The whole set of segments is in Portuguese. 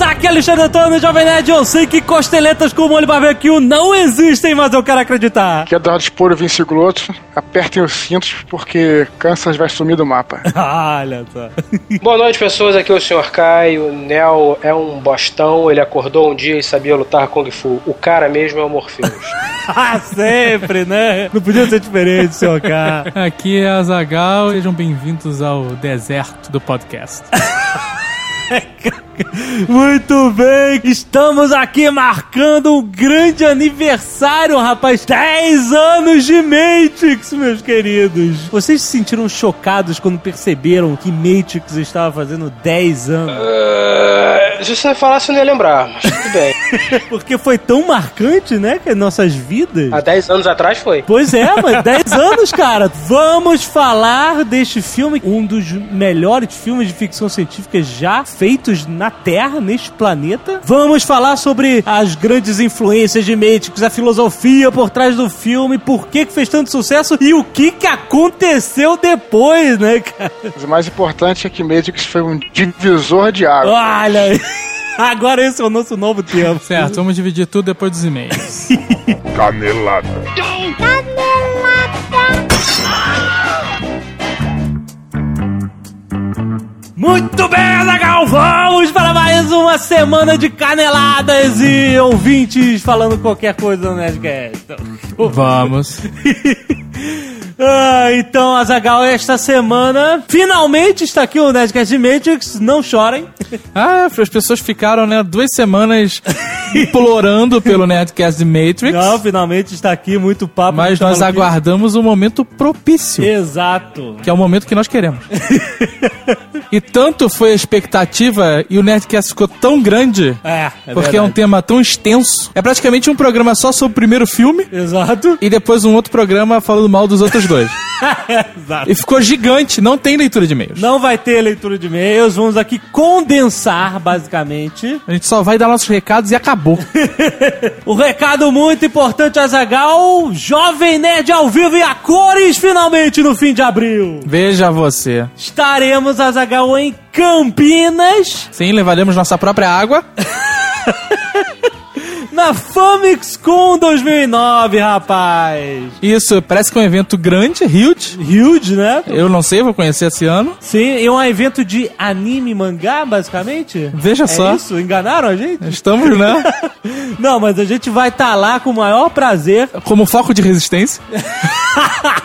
Aqui é Alexandre Antônio, Jovem Nerd. Eu sei que costeletas com molho barbecue não existem, mas eu quero acreditar. Aqui é Eduardo Esporo, Vinci Gloto. Apertem os cintos porque Kansas vai sumir do mapa. Olha só. Boa noite, pessoas. Aqui é o Sr. Kai. O Neo é um bostão. Ele acordou um dia e sabia lutar Kung Fu. O cara mesmo é o Morpheus. Ah, sempre, né? Não podia ser diferente, seu K. Aqui é a Zagal, sejam bem-vindos ao deserto do podcast. Muito bem, estamos aqui marcando um grande aniversário, rapaz. 10 anos de Matrix, meus queridos. Vocês se sentiram chocados quando perceberam que Matrix estava fazendo 10 anos? Uh, se você falasse, eu não ia lembrar, mas tudo bem. Porque foi tão marcante, né, que nossas vidas. Há 10 anos atrás foi. Pois é, mas 10 anos, cara. Vamos falar deste filme, um dos melhores filmes de ficção científica já feitos na Terra, neste planeta. Vamos falar sobre as grandes influências de Matrix, a filosofia por trás do filme, por que, que fez tanto sucesso e o que, que aconteceu depois, né, cara? Mas o mais importante é que Matrix foi um divisor de água. Olha aí. Agora esse é o nosso novo tempo. Certo, vamos dividir tudo depois dos e-mails. Canelada. Muito bem, Azaghal, vamos para mais uma semana de caneladas e ouvintes falando qualquer coisa no Nerdcast. Vamos. Ah, então, Azagal, esta semana finalmente está aqui o Nerdcast de Matrix. Não chorem. Ah, as pessoas ficaram, né, duas semanas implorando pelo Nerdcast de Matrix. Não, finalmente está aqui, muito papo. Mas muito nós aguardamos um momento propício, Exato. que é o momento que nós queremos. E tanto foi a expectativa e o Nerdcast ficou tão grande, É, é porque é um verdade. tema tão extenso. É praticamente um programa só sobre o primeiro filme Exato. e depois um outro programa falando mal dos outros dois. Exato. E ficou gigante, não tem leitura de e-mails. Não vai ter leitura de e-mails, vamos aqui condensar, basicamente. A gente só vai dar nossos recados e acabou. O recado muito importante, Azagal, Jovem Nerd ao vivo e a cores, finalmente no fim de abril. Veja você. Estaremos, Azagal, em Campinas, Sim, levaremos nossa própria água. na Con 2009, rapaz. Isso, parece que é um evento grande, huge. Huge, né? Eu não sei, vou conhecer esse ano. Sim, é um evento de anime e mangá, basicamente. Veja é só. isso? Enganaram a gente? Estamos, né? Não, mas a gente vai estar lá com o maior prazer. Como foco de resistência.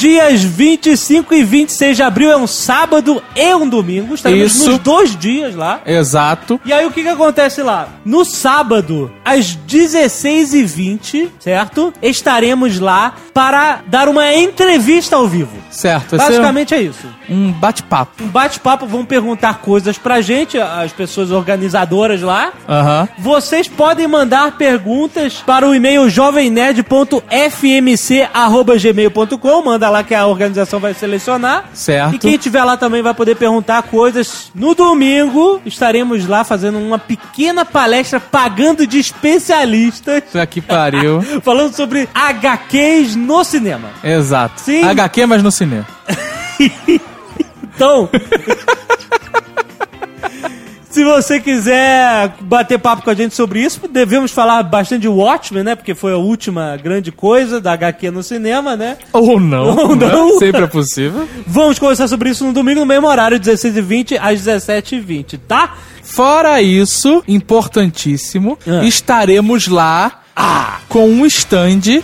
Dias 25 e 26 de abril é um sábado e um domingo. Estaremos Isso. nos dois dias lá. Exato. E aí o que que acontece lá? No sábado, às 16h20, certo? Estaremos lá para dar uma entrevista ao vivo. Certo. Ser Basicamente é isso. um bate-papo. Um bate-papo, vão perguntar coisas pra gente, as pessoas organizadoras lá. Aham. Vocês podem mandar perguntas para o e-mail jovemnerd.fmc.gmail.com. Manda lá que a organização vai selecionar. Certo. E quem tiver lá também vai poder perguntar coisas. No domingo, estaremos lá fazendo uma pequena palestra pagando de especialistas. Puta que pariu. Falando sobre HQs no cinema. Exato. Sim. HQ, mas no cinema. Então. Se você quiser bater papo com a gente sobre isso, devemos falar bastante de Watchmen, né? Porque foi a última grande coisa da HQ no cinema, né? Ou não. Ou né? não. Sempre é possível. Vamos conversar sobre isso no domingo, no mesmo horário, 16h20 às 17h20, tá? Fora isso, importantíssimo, Ah. estaremos lá com um stand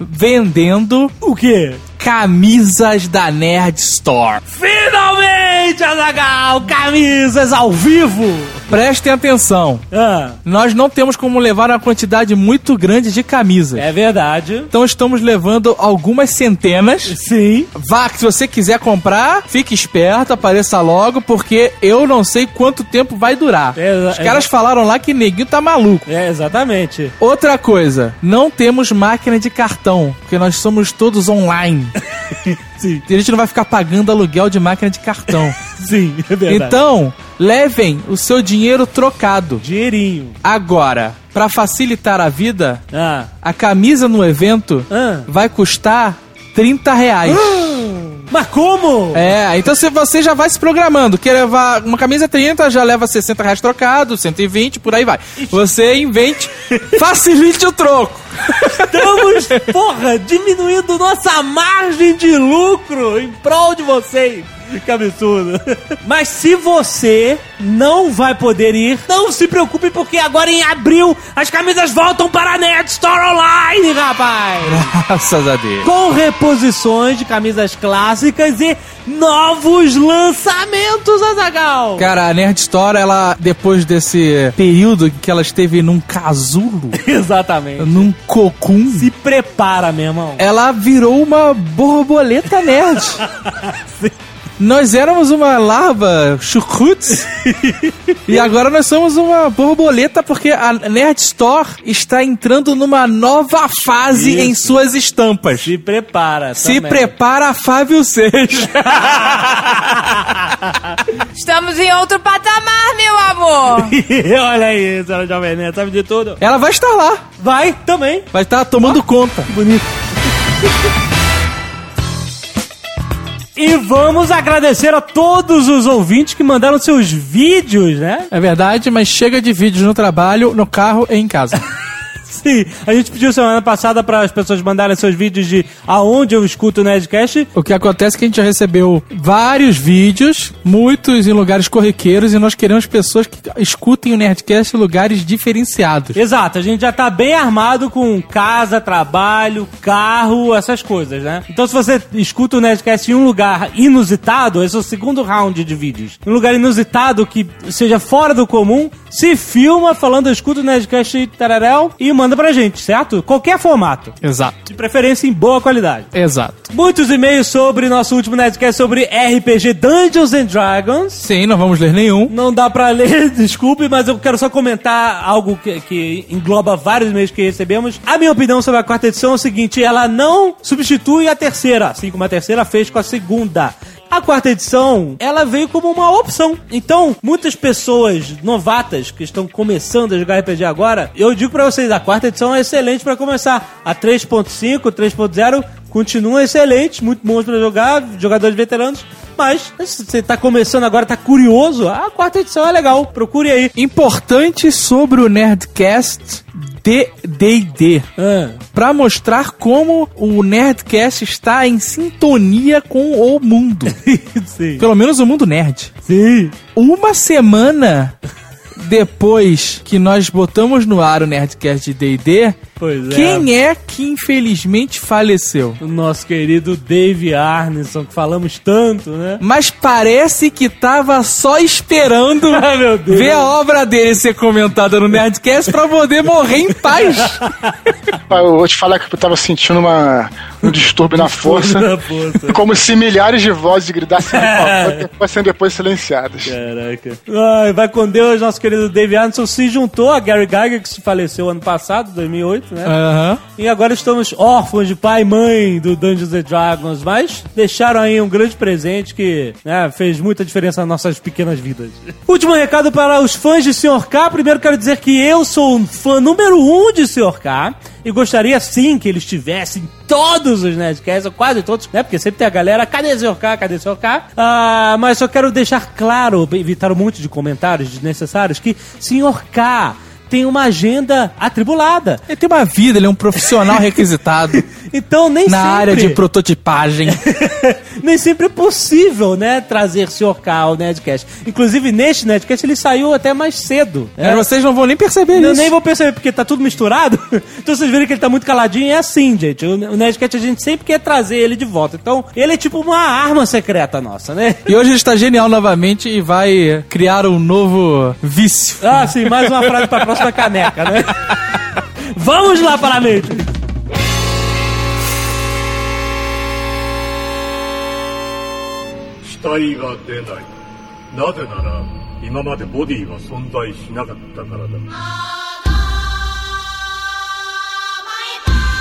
vendendo O quê? Camisas da Nerd Store. Finalmente, Azagal! Camisas ao vivo! Prestem atenção. Ah, Nós não temos como levar uma quantidade muito grande de camisas. é verdade. Então estamos levando algumas centenas. Sim. Vá, se você quiser comprar, fique esperto, apareça logo, porque eu não sei quanto tempo vai durar. É, Os é. caras falaram lá que neguinho tá maluco. É, exatamente. Outra coisa, não temos máquina de cartão, porque nós somos todos online. Sim, A gente não vai ficar pagando aluguel de máquina de cartão. sim, é verdade. então, levem o seu dinheiro trocado. Dinheirinho. Agora, pra facilitar a vida, Ah. a camisa no evento Ah. vai custar 30 reais. Mas como? É, então se você já vai se programando, quer levar uma camisa 30, já leva 60 reais trocado, 120, por aí vai. Você invente, facilite o troco. Estamos, porra, diminuindo nossa margem de lucro em prol de vocês. Que absurdo. Mas se você não vai poder ir, não se preocupe, porque agora em abril as camisas voltam para a Nerd Store Online, rapaz! Graças a Deus. Com reposições de camisas clássicas e novos lançamentos, Azagal! Cara, a Nerd Store, ela, depois desse período que ela esteve num casulo, Exatamente. num cocum, Se prepara, meu irmão. ela virou uma borboleta nerd. Nós éramos uma larva chucrute e agora nós somos uma borboleta porque a Nerd Store está entrando numa nova fase Isso. em suas estampas. Se prepara. Se também. prepara, Fábio Seja. Estamos em outro patamar, meu amor. Olha aí, senhora Jovem Nerd, sabe de tudo. Ela vai estar lá, Vai também. vai estar tomando conta. Bonito. E vamos agradecer a todos os ouvintes que mandaram seus vídeos, né? É verdade, mas chega de vídeos no trabalho, no carro e em casa. Sim, a gente pediu semana passada para as pessoas mandarem seus vídeos de aonde eu escuto o Nerdcast. O que acontece é que a gente já recebeu vários vídeos, muitos em lugares corriqueiros, e nós queremos pessoas que escutem o Nerdcast em lugares diferenciados. Exato, a gente já tá bem armado com casa, trabalho, carro, essas coisas, né? Então se você escuta o Nerdcast em um lugar inusitado, esse é o segundo round de vídeos. Um lugar inusitado que seja fora do comum, se filma falando eu escuto o Nerdcast e tararéu e manda pra gente, certo? Qualquer formato. Exato. De preferência em boa qualidade. Exato. Muitos e-mails sobre nosso último Nerdcast sobre RPG Dungeons and Dragons. Sim, não vamos ler nenhum. Não dá pra ler, desculpe, mas eu quero só comentar algo que, que engloba vários e-mails que recebemos. A minha opinião sobre a quarta edição é o seguinte: ela não substitui a terceira, assim como a terceira fez com a segunda. A quarta edição, ela veio como uma opção. Então, muitas pessoas novatas que estão começando a jogar RPG agora, eu digo pra vocês, a quarta edição é excelente pra começar. A 3.5, 3.0 continuam excelentes, muito bons pra jogar, jogadores veteranos. Mas, se você tá começando agora, tá curioso, a quarta edição é legal. Procure aí. Importante sobre o Nerdcast de D&D. Ah, Pra mostrar como o Nerdcast está em sintonia com o mundo. Pelo menos o mundo nerd. Sim. Uma semana depois que nós botamos no ar o Nerdcast de D&D, Pois é. quem é que infelizmente faleceu? O nosso querido Dave Arneson, que falamos tanto, né? Mas parece que tava só esperando Ah, meu Deus. ver a obra dele ser comentada no Nerdcast pra poder morrer em paz. Eu vou te falar que eu tava sentindo uma, um distúrbio na força. Da força. Como se milhares de vozes gritassem sendo depois silenciadas. Caraca. Ai, vai com Deus, nosso querido Dave Arneson se juntou a Gary Gygax, que se faleceu ano passado, 2008, né? Aham. E agora estamos órfãos de pai e mãe do Dungeons and Dragons, mas deixaram aí um grande presente que né, fez muita diferença nas nossas pequenas vidas. Último recado para os fãs de Sr. K. Primeiro quero dizer que eu sou um fã número um de Sr. K. E gostaria sim que ele estivesse em todos os Nerdcasts, ou quase todos, né? Porque sempre tem a galera, cadê Sr. K? Cadê Sr. K? Ah, mas só quero deixar claro, evitar um monte de comentários desnecessários, que Sr. K tem uma agenda atribulada. Ele tem uma vida, ele é um profissional requisitado Então nem na sempre área de prototipagem. nem sempre é possível, né, trazer. K ao Nerdcast. Inclusive neste Nerdcast ele saiu até mais cedo. né? Mas vocês não vão nem perceber Eu isso. nem vou perceber porque tá tudo misturado. então vocês verem que ele tá muito caladinho, é assim, gente. O Nerdcast a gente sempre quer trazer ele de volta. Então ele é tipo uma arma secreta nossa, né? E hoje ele está genial novamente e vai criar um novo vício. Ah, sim, mais uma frase pra próxima embaixo da caneca, né? Vamos lá para a Matrix!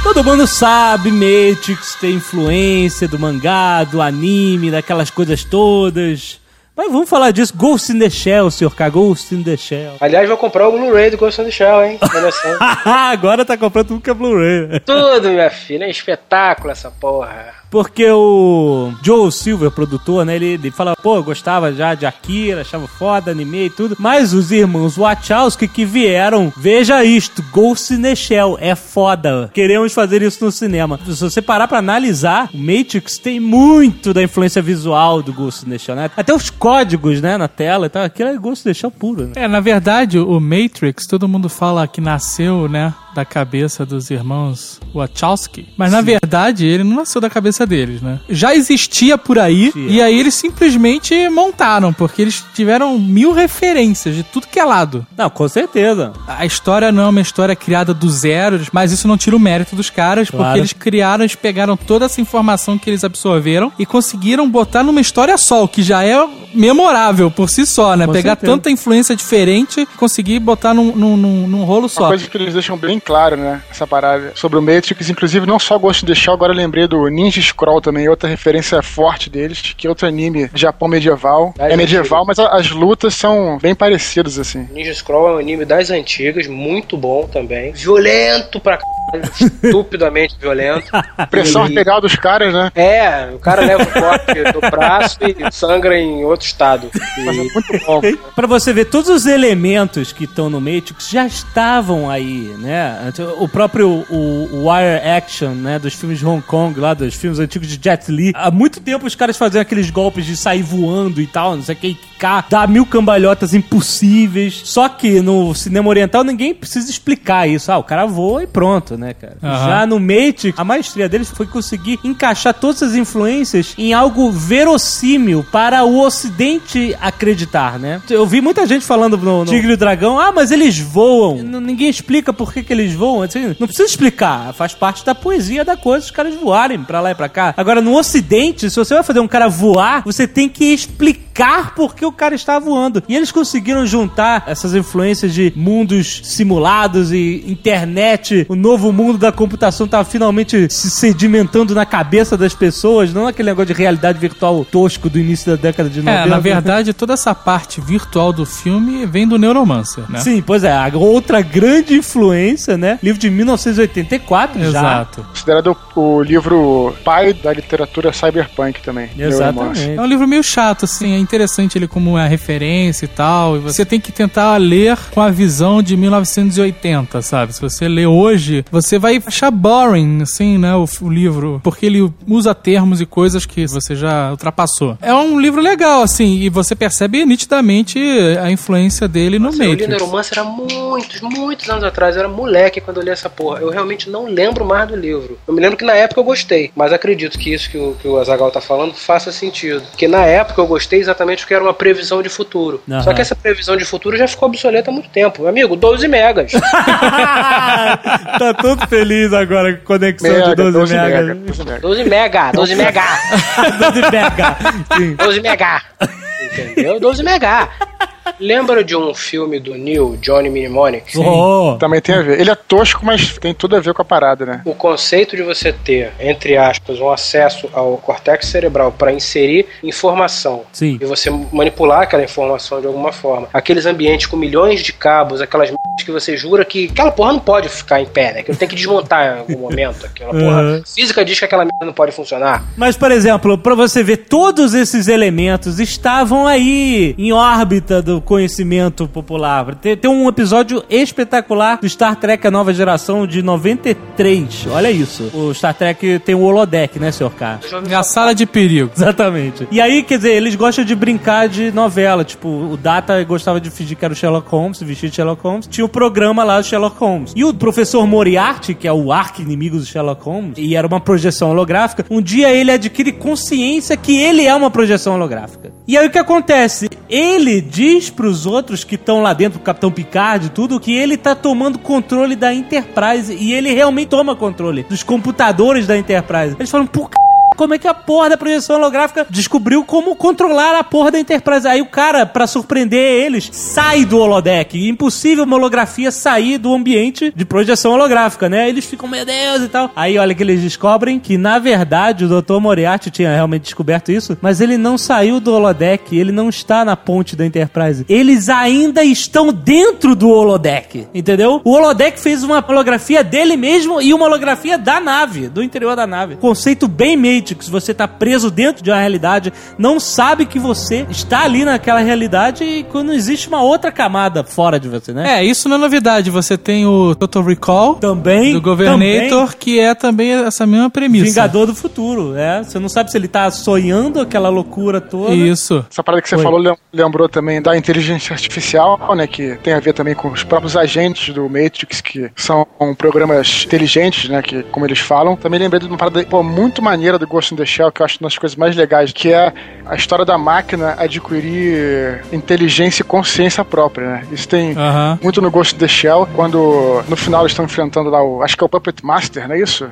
Todo mundo sabe, Matrix tem influência do mangá, do anime, daquelas coisas todas. Mas vamos falar disso. Ghost in the Shell, senhor K. Ghost in the Shell. Aliás, vou comprar o Blu-ray do Ghost in the Shell, hein? Agora tá comprando tudo que é Blu-ray. Tudo, minha filha. É espetáculo essa porra. Porque o Joe Silver, produtor, né? Ele, ele fala, pô, eu gostava já de Akira, achava foda, anime e tudo. Mas os irmãos Wachowski que vieram, veja isto, Ghost in the Shell, é foda. Queremos fazer isso no cinema. Se você parar pra analisar, o Matrix tem muito da influência visual do Ghost in the Shell, né? Até os códigos, né, na tela e tal. Aquilo é Ghost in the Shell puro, né? É, na verdade, o Matrix, todo mundo fala que nasceu, né, da cabeça dos irmãos Wachowski. Mas na verdade, ele não nasceu da cabeça deles, né? Já existia por aí, e aí eles simplesmente montaram, porque eles tiveram mil referências de tudo que é lado. Não, com certeza. A história não é uma história criada do zero, mas isso não tira o mérito dos caras, Claro. porque eles criaram, eles pegaram toda essa informação que eles absorveram e conseguiram botar numa história só, o que já é memorável por si só, né? Com Pegar certeza. tanta influência diferente e conseguir botar num, num, num, num rolo Uma só. coisa que eles deixam bem claro, né? Essa parada sobre o Matrix, inclusive não só Ghost in the Shell, agora eu lembrei do Ninja Scroll também, outra referência forte deles, que é outro anime de Japão medieval. Ah, é medieval, mas a- as lutas são bem parecidas, assim. Ninja Scroll é um anime das antigas, muito bom também. Violento pra caralho, estupidamente violento. Pressão E- arterial dos caras, né? É, o cara leva o corte do braço e sangra em outro estado. Mas é E muito bom. Pra você ver, todos os elementos que estão no Matrix já estavam aí, né? O próprio o, o Wire Action, né? Dos filmes de Hong Kong, lá dos filmes antigos de Jet Li. Há muito tempo os caras faziam aqueles golpes de sair voando e tal, não sei o que, cá, dar mil cambalhotas impossíveis. Só que no cinema oriental ninguém precisa explicar isso. Ah, o cara voa e pronto, né, cara? Aham. Já no Matrix, a maestria deles foi conseguir encaixar todas as influências em algo verossímil para o ocidente acreditar, né? Eu vi muita gente falando no, no Tigre e o Dragão, ah, mas eles voam. N- ninguém explica por que, que eles voam. Assim, não precisa explicar, faz parte da poesia da coisa os caras voarem pra lá e pra cá. Agora, no ocidente, se você vai fazer um cara voar, você tem que explicar por que o cara está voando. E eles conseguiram juntar essas influências de mundos simulados e internet, o novo mundo da computação tá finalmente se sedimentando na cabeça das pessoas, não aquele negócio de realidade virtual tosco do início da década de 90. É, na verdade, toda essa parte virtual do filme vem do Neuromancer, né? Sim, pois é, a outra grande influência, né? Livro de 1984 já. Exato. Considerado o livro pai da literatura cyberpunk também. Exatamente. É um livro meio chato, assim, é interessante ele como uma referência e tal. E você tem que tentar ler com a visão de 1980, sabe? Se você ler hoje, você vai achar boring, assim, né, o, o livro, porque ele usa termos e coisas que você já ultrapassou. É um livro legal, assim, e você percebe nitidamente a influência dele no Nossa, eu li. Neuromancer há muitos, muitos anos atrás. Eu era moleque quando eu li essa porra. Eu realmente não lembro mais do livro. Eu me lembro que na época eu gostei, mas acredito que isso que o, que o Azagal tá falando faça sentido. Porque na época eu gostei exatamente porque era uma previsão de futuro. Aham. Só que essa previsão de futuro já ficou obsoleta há muito tempo. Meu amigo, 12 megas. tá todo feliz agora com a conexão Mega, de 12, 12 mega. mega, 12 mega. 12 mega, 12 mega, 12 mega. Sim. 12 mega. Entendeu? 12 mega. Lembra de um filme do Neil, Johnny Mnemonic? Oh. Também tem a ver. Ele é tosco, mas tem tudo a ver com a parada, né? O conceito de você ter, entre aspas, um acesso ao cortex cerebral para inserir informação Sim. e você manipular aquela informação de alguma forma. Aqueles ambientes com milhões de cabos, aquelas merdas que você jura que aquela porra não pode ficar em pé, né? Que tem que desmontar em algum momento. Aquela porra. Uhum. Física diz que aquela merda não pode funcionar. Mas, por exemplo, pra você ver, todos esses elementos estavam aí em órbita do conhecimento popular. Tem, tem um episódio espetacular do Star Trek A Nova Geração de 93. Olha isso. O Star Trek tem o holodeck, né, senhor K? É a sala de perigo. Exatamente. E aí, quer dizer, eles gostam de brincar de novela. Tipo, o Data gostava de fingir que era o Sherlock Holmes, vestir de Sherlock Holmes. Tinha o programa lá do Sherlock Holmes. E o professor Moriarty, que é o arqui-inimigo do Sherlock Holmes, e era uma projeção holográfica, um dia ele adquire consciência que ele é uma projeção holográfica. E aí o que acontece? Ele diz pros outros que estão lá dentro, o Capitão Picard e tudo, que ele tá tomando controle da Enterprise. E ele realmente toma controle dos computadores da Enterprise. Eles falam, por como é que a porra da projeção holográfica descobriu como controlar a porra da Enterprise. Aí o cara, pra surpreender eles, sai do holodeck. Impossível uma holografia sair do ambiente de projeção holográfica, né? Eles ficam, meu Deus, e tal. Aí olha que eles descobrem que, na verdade, o Dr. Moriarty tinha realmente descoberto isso, mas ele não saiu do holodeck, ele não está na ponte da Enterprise. Eles ainda estão dentro do holodeck, entendeu? O holodeck fez uma holografia dele mesmo e uma holografia da nave, do interior da nave. Conceito bem Matrix, você tá preso dentro de uma realidade, não sabe que você está ali naquela realidade e quando existe uma outra camada fora de você, né? É, isso não é novidade. Você tem o Total Recall Também. do Governator, também. que é também essa mesma premissa. Vingador do futuro, é. Você não sabe se ele tá sonhando aquela loucura toda. Isso. Essa parada que você Oi. falou lem- lembrou também da inteligência artificial, né? Que tem a ver também com os próprios agentes do Matrix, que são programas inteligentes, né? Que, como eles falam. Também lembrei de uma parada pô, muito maneira do Ghost in the Shell, que eu acho uma das coisas mais legais, que é a história da máquina adquirir inteligência e consciência própria, né? Isso tem muito no Ghost in the Shell, quando no final eles estão enfrentando lá o. Acho que é o Puppet Master, não é isso?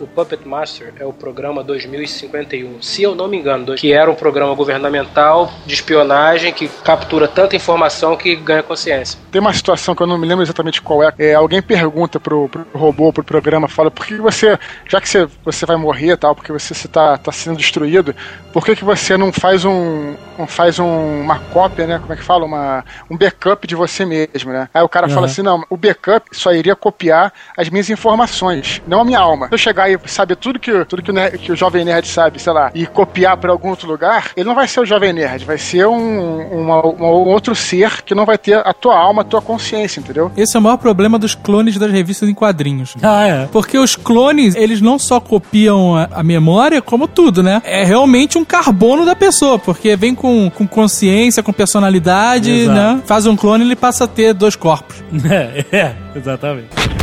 O Puppet Master é o programa 2051, se eu não me engano, que era um programa governamental de espionagem que captura tanta informação que ganha consciência. Tem uma situação que eu não me lembro exatamente qual é. É, alguém pergunta pro, pro robô, pro programa, fala, por que você, já que você, você vai morrer e tal, porque você está tá sendo destruído, por que, que você não faz um. não faz um, uma cópia, né? Como é que fala? Uma, um backup de você mesmo, né? Aí o cara fala assim, não, o backup só iria copiar as minhas informações, não a minha alma. Se eu chegar e saber tudo que, tudo que, o, ner- que o jovem nerd sabe, sei lá, e copiar para algum outro lugar, ele não vai ser o jovem nerd, vai ser um, uma- uma- um outro ser que não vai ter a tua alma, a tua consciência, entendeu? Esse é o maior problema dos clones das revistas em quadrinhos. Ah, é. Porque os clones, eles não só copiam a, a memória, como tudo, né? É realmente um carbono da pessoa, porque vem com, com consciência, com personalidade, Exato. né? Faz um clone, ele passa a ter dois corpos. É, é, exatamente.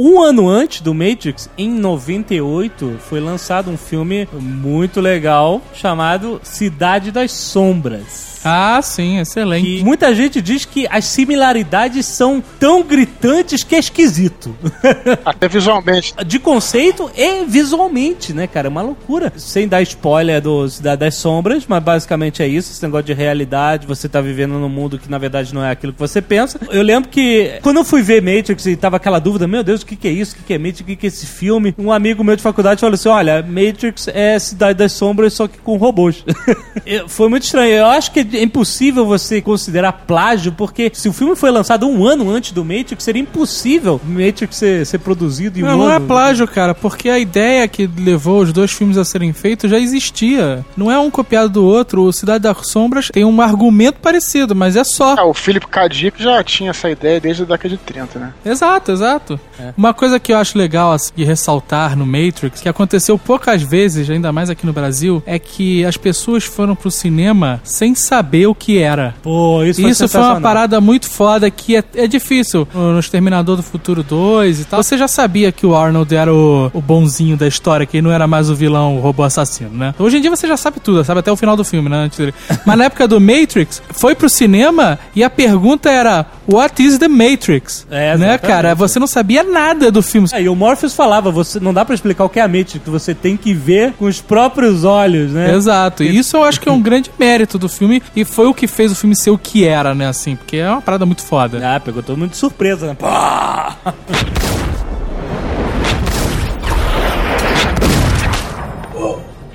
Um ano antes do Matrix, em 98, foi lançado um filme muito legal chamado Cidade das Sombras. Ah, sim, excelente. Que muita gente diz que as similaridades são tão gritantes que é esquisito. Até visualmente. De conceito e visualmente, né, cara? É uma loucura. Sem dar spoiler do Cidade das Sombras, mas basicamente é isso. Esse negócio de realidade, você tá vivendo num mundo que na verdade não é aquilo que você pensa. Eu lembro que quando eu fui ver Matrix e tava aquela dúvida, meu Deus, o que, que é isso? O que, que é Matrix? O que, que é esse filme? Um amigo meu de faculdade falou assim: olha, Matrix é Cidade das Sombras, só que com robôs. Foi muito estranho. Eu acho que é impossível você considerar plágio, porque se o filme foi lançado um ano antes do Matrix, seria impossível o Matrix ser, ser produzido em um Não, não é ano. plágio, cara, porque a ideia que levou os dois filmes a serem feitos já existia. Não é um copiado do outro. O Cidade das Sombras tem um argumento parecido, mas é só. Ah, o Philip K. Dick já tinha essa ideia desde a década de 30, né? Exato, exato. Uma coisa que eu acho legal assim, de ressaltar no Matrix, que aconteceu poucas vezes, ainda mais aqui no Brasil, é que as pessoas foram pro cinema sem saber o que era. Pô, isso foi Isso foi uma parada muito foda que é, é difícil. No Exterminador do Futuro 2 e tal. Você já sabia que o Arnold era o, o bonzinho da história, que ele não era mais o vilão, o robô assassino, né? Hoje em dia você já sabe tudo, sabe até o final do filme, né? Mas na época do Matrix, foi pro cinema e a pergunta era: What is the Matrix? É, né, cara? Você não sabia nada do filme. É, e o Morpheus falava, você não dá pra explicar o que é a Matrix, você tem que ver com os próprios olhos, né? Exato, e isso eu acho que é um grande mérito do filme e foi o que fez o filme ser o que era, né, assim, porque é uma parada muito foda. Ah, pegou todo mundo de surpresa, né? Pá!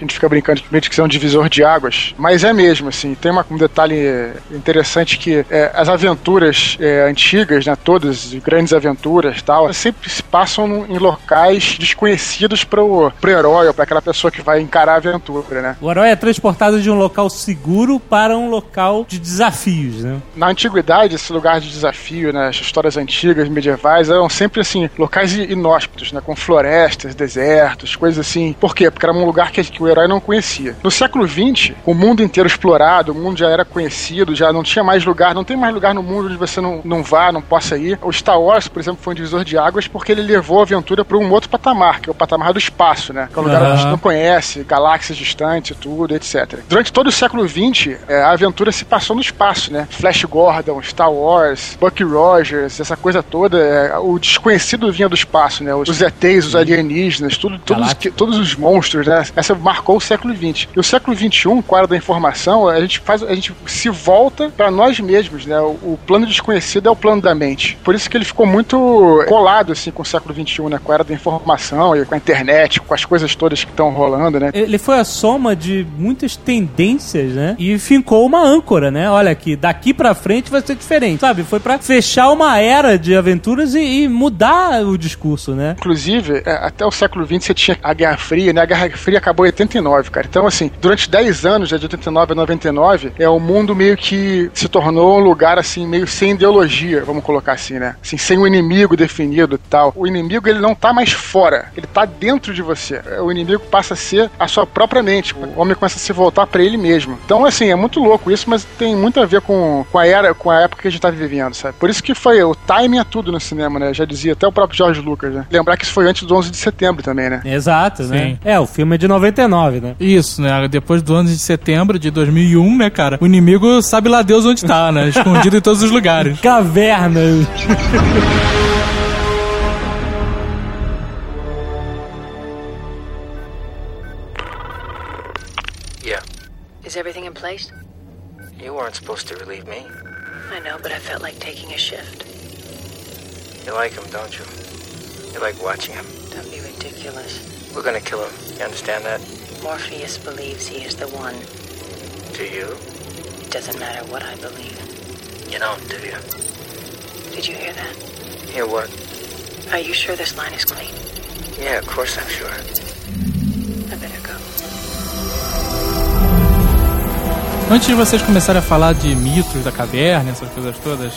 A gente fica brincando de Matrix é um divisor de águas, mas é mesmo, assim. Tem uma- um detalhe interessante que é, as aventuras é, antigas, né, todas, as grandes aventuras tal, sempre se passam em locais desconhecidos pro, pro herói ou pra aquela pessoa que vai encarar a aventura, né? O herói é transportado de um local seguro para um local de desafios, né? Na antiguidade, esse lugar de desafio, né, as histórias antigas, medievais, eram sempre assim, locais inóspitos, né, com florestas, desertos, coisas assim. Por quê? Porque era um lugar que, que o herói não conhecia. No século XX, o mundo inteiro explorado, o mundo já era conhecido, já não tinha mais lugar, não tem mais lugar no mundo onde você não, não vá, não possa ir. O Star Wars, por exemplo, foi um divisor de águas porque ele levou a aventura para um outro patamar, que é o patamar do espaço, né? Que é um lugar que a gente não conhece, galáxias distantes, tudo, etc. Durante todo o século XX, é, a aventura se passou no espaço, né? Flash Gordon, Star Wars, Bucky Rogers, essa coisa toda. é, o desconhecido vinha do espaço, né? Os, ETs, os alienígenas, tudo, todos, todos os monstros, né? Essa marcou o século XX. E o século XXI, com a era da informação, a gente faz, a gente se volta para nós mesmos, né? O, o plano desconhecido é o plano da mente. Por isso que ele ficou muito colado assim com o século XXI, né? Com a era da informação e com a internet, com as coisas todas que estão rolando, né? Ele foi a soma de muitas tendências, né? E fincou uma âncora, né? Olha aqui, daqui pra frente vai ser diferente, sabe? Foi pra fechar uma era de aventuras e, e mudar o discurso, né? Inclusive, é, até o século XX você tinha a Guerra Fria, né? A Guerra Fria acabou em 89, cara. Então, assim, durante 10 anos, né, de 89 a 99, é, o mundo meio que se tornou um lugar, assim, meio sem ideologia, vamos colocar assim, né? Assim, sem um inimigo definido e tal. O inimigo, ele não tá mais fora, ele tá dentro de você. O inimigo passa a ser a sua própria mente. O homem começa a se voltar pra ele mesmo. Então, assim, é muito louco isso, mas tem muito a ver com, com a era, com a época que a gente tá vivendo, sabe? Por isso que foi, o timing é tudo no cinema, né? Já dizia até o próprio George Lucas, né? Lembrar que isso foi antes do 11 de setembro também, né? Exato, né? Sim. É, o filme é de 99, né? Isso, né? Depois do 11 de setembro de 2001, né, cara? O inimigo sabe lá Deus onde tá, né? Escondido em todos os lugares. Cavernas. Is everything in place? You weren't supposed to relieve me. I know, but I felt like taking a shift. You like him, don't you? You like watching him. Don't be ridiculous. We're gonna kill him. You understand that? Morpheus believes he is the one. Do you? It doesn't matter what I believe. You don't, do you? Did you hear that? Hear what? Are you sure this line is clean? Yeah, of course I'm sure. I better go. Antes de vocês começarem a falar de mitos da caverna, essas coisas todas,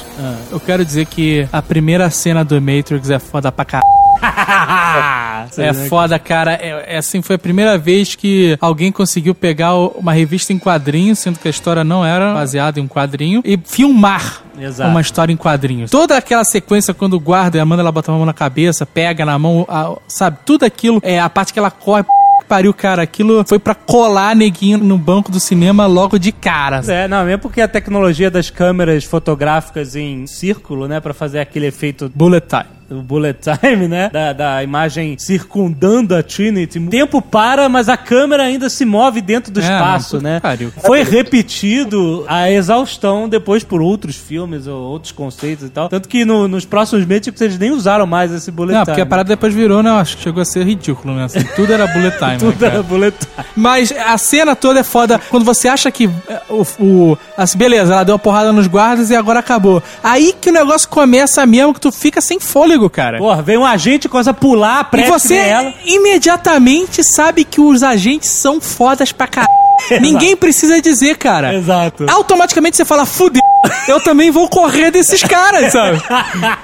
eu quero dizer que a primeira cena do Matrix é foda pra caralho. É foda, cara. É, é assim, foi a primeira vez que alguém conseguiu pegar uma revista em quadrinhos, sendo que a história não era baseada em um quadrinho, e filmar Exato. uma história em quadrinhos. Toda aquela sequência quando o guarda e a Amanda ela bota a mão na cabeça, pega na mão, a- sabe? Tudo aquilo, é a parte que ela corre. Pariu, cara, aquilo foi pra colar neguinho no banco do cinema logo de cara. É, não, mesmo porque a tecnologia das câmeras fotográficas em círculo, né, pra fazer aquele efeito Bullet time. O bullet time, né? Da, da imagem circundando a Trinity. O tempo para, mas a câmera ainda se move dentro do É, espaço, né? pariu. Foi repetido a exaustão depois por outros filmes ou outros conceitos e tal. Tanto que no- nos próximos Matrix eles nem usaram mais esse bullet Não, time. porque a parada depois virou, né? Acho que chegou a ser ridículo, né? Assim, tudo era bullet time. Tudo né, cara? era bullet time. Mas a cena toda é foda. Quando você acha que é, o, o- assim, beleza, ela deu uma porrada nos guardas e agora acabou. Aí que o negócio começa mesmo, que tu fica sem fôlego, cara. Porra, vem um agente coisa pular, e presta você ela. imediatamente sabe que os agentes são fodas pra caralho. Ninguém precisa dizer, cara. Exato. Automaticamente você fala, fudeu, eu também vou correr desses caras, sabe?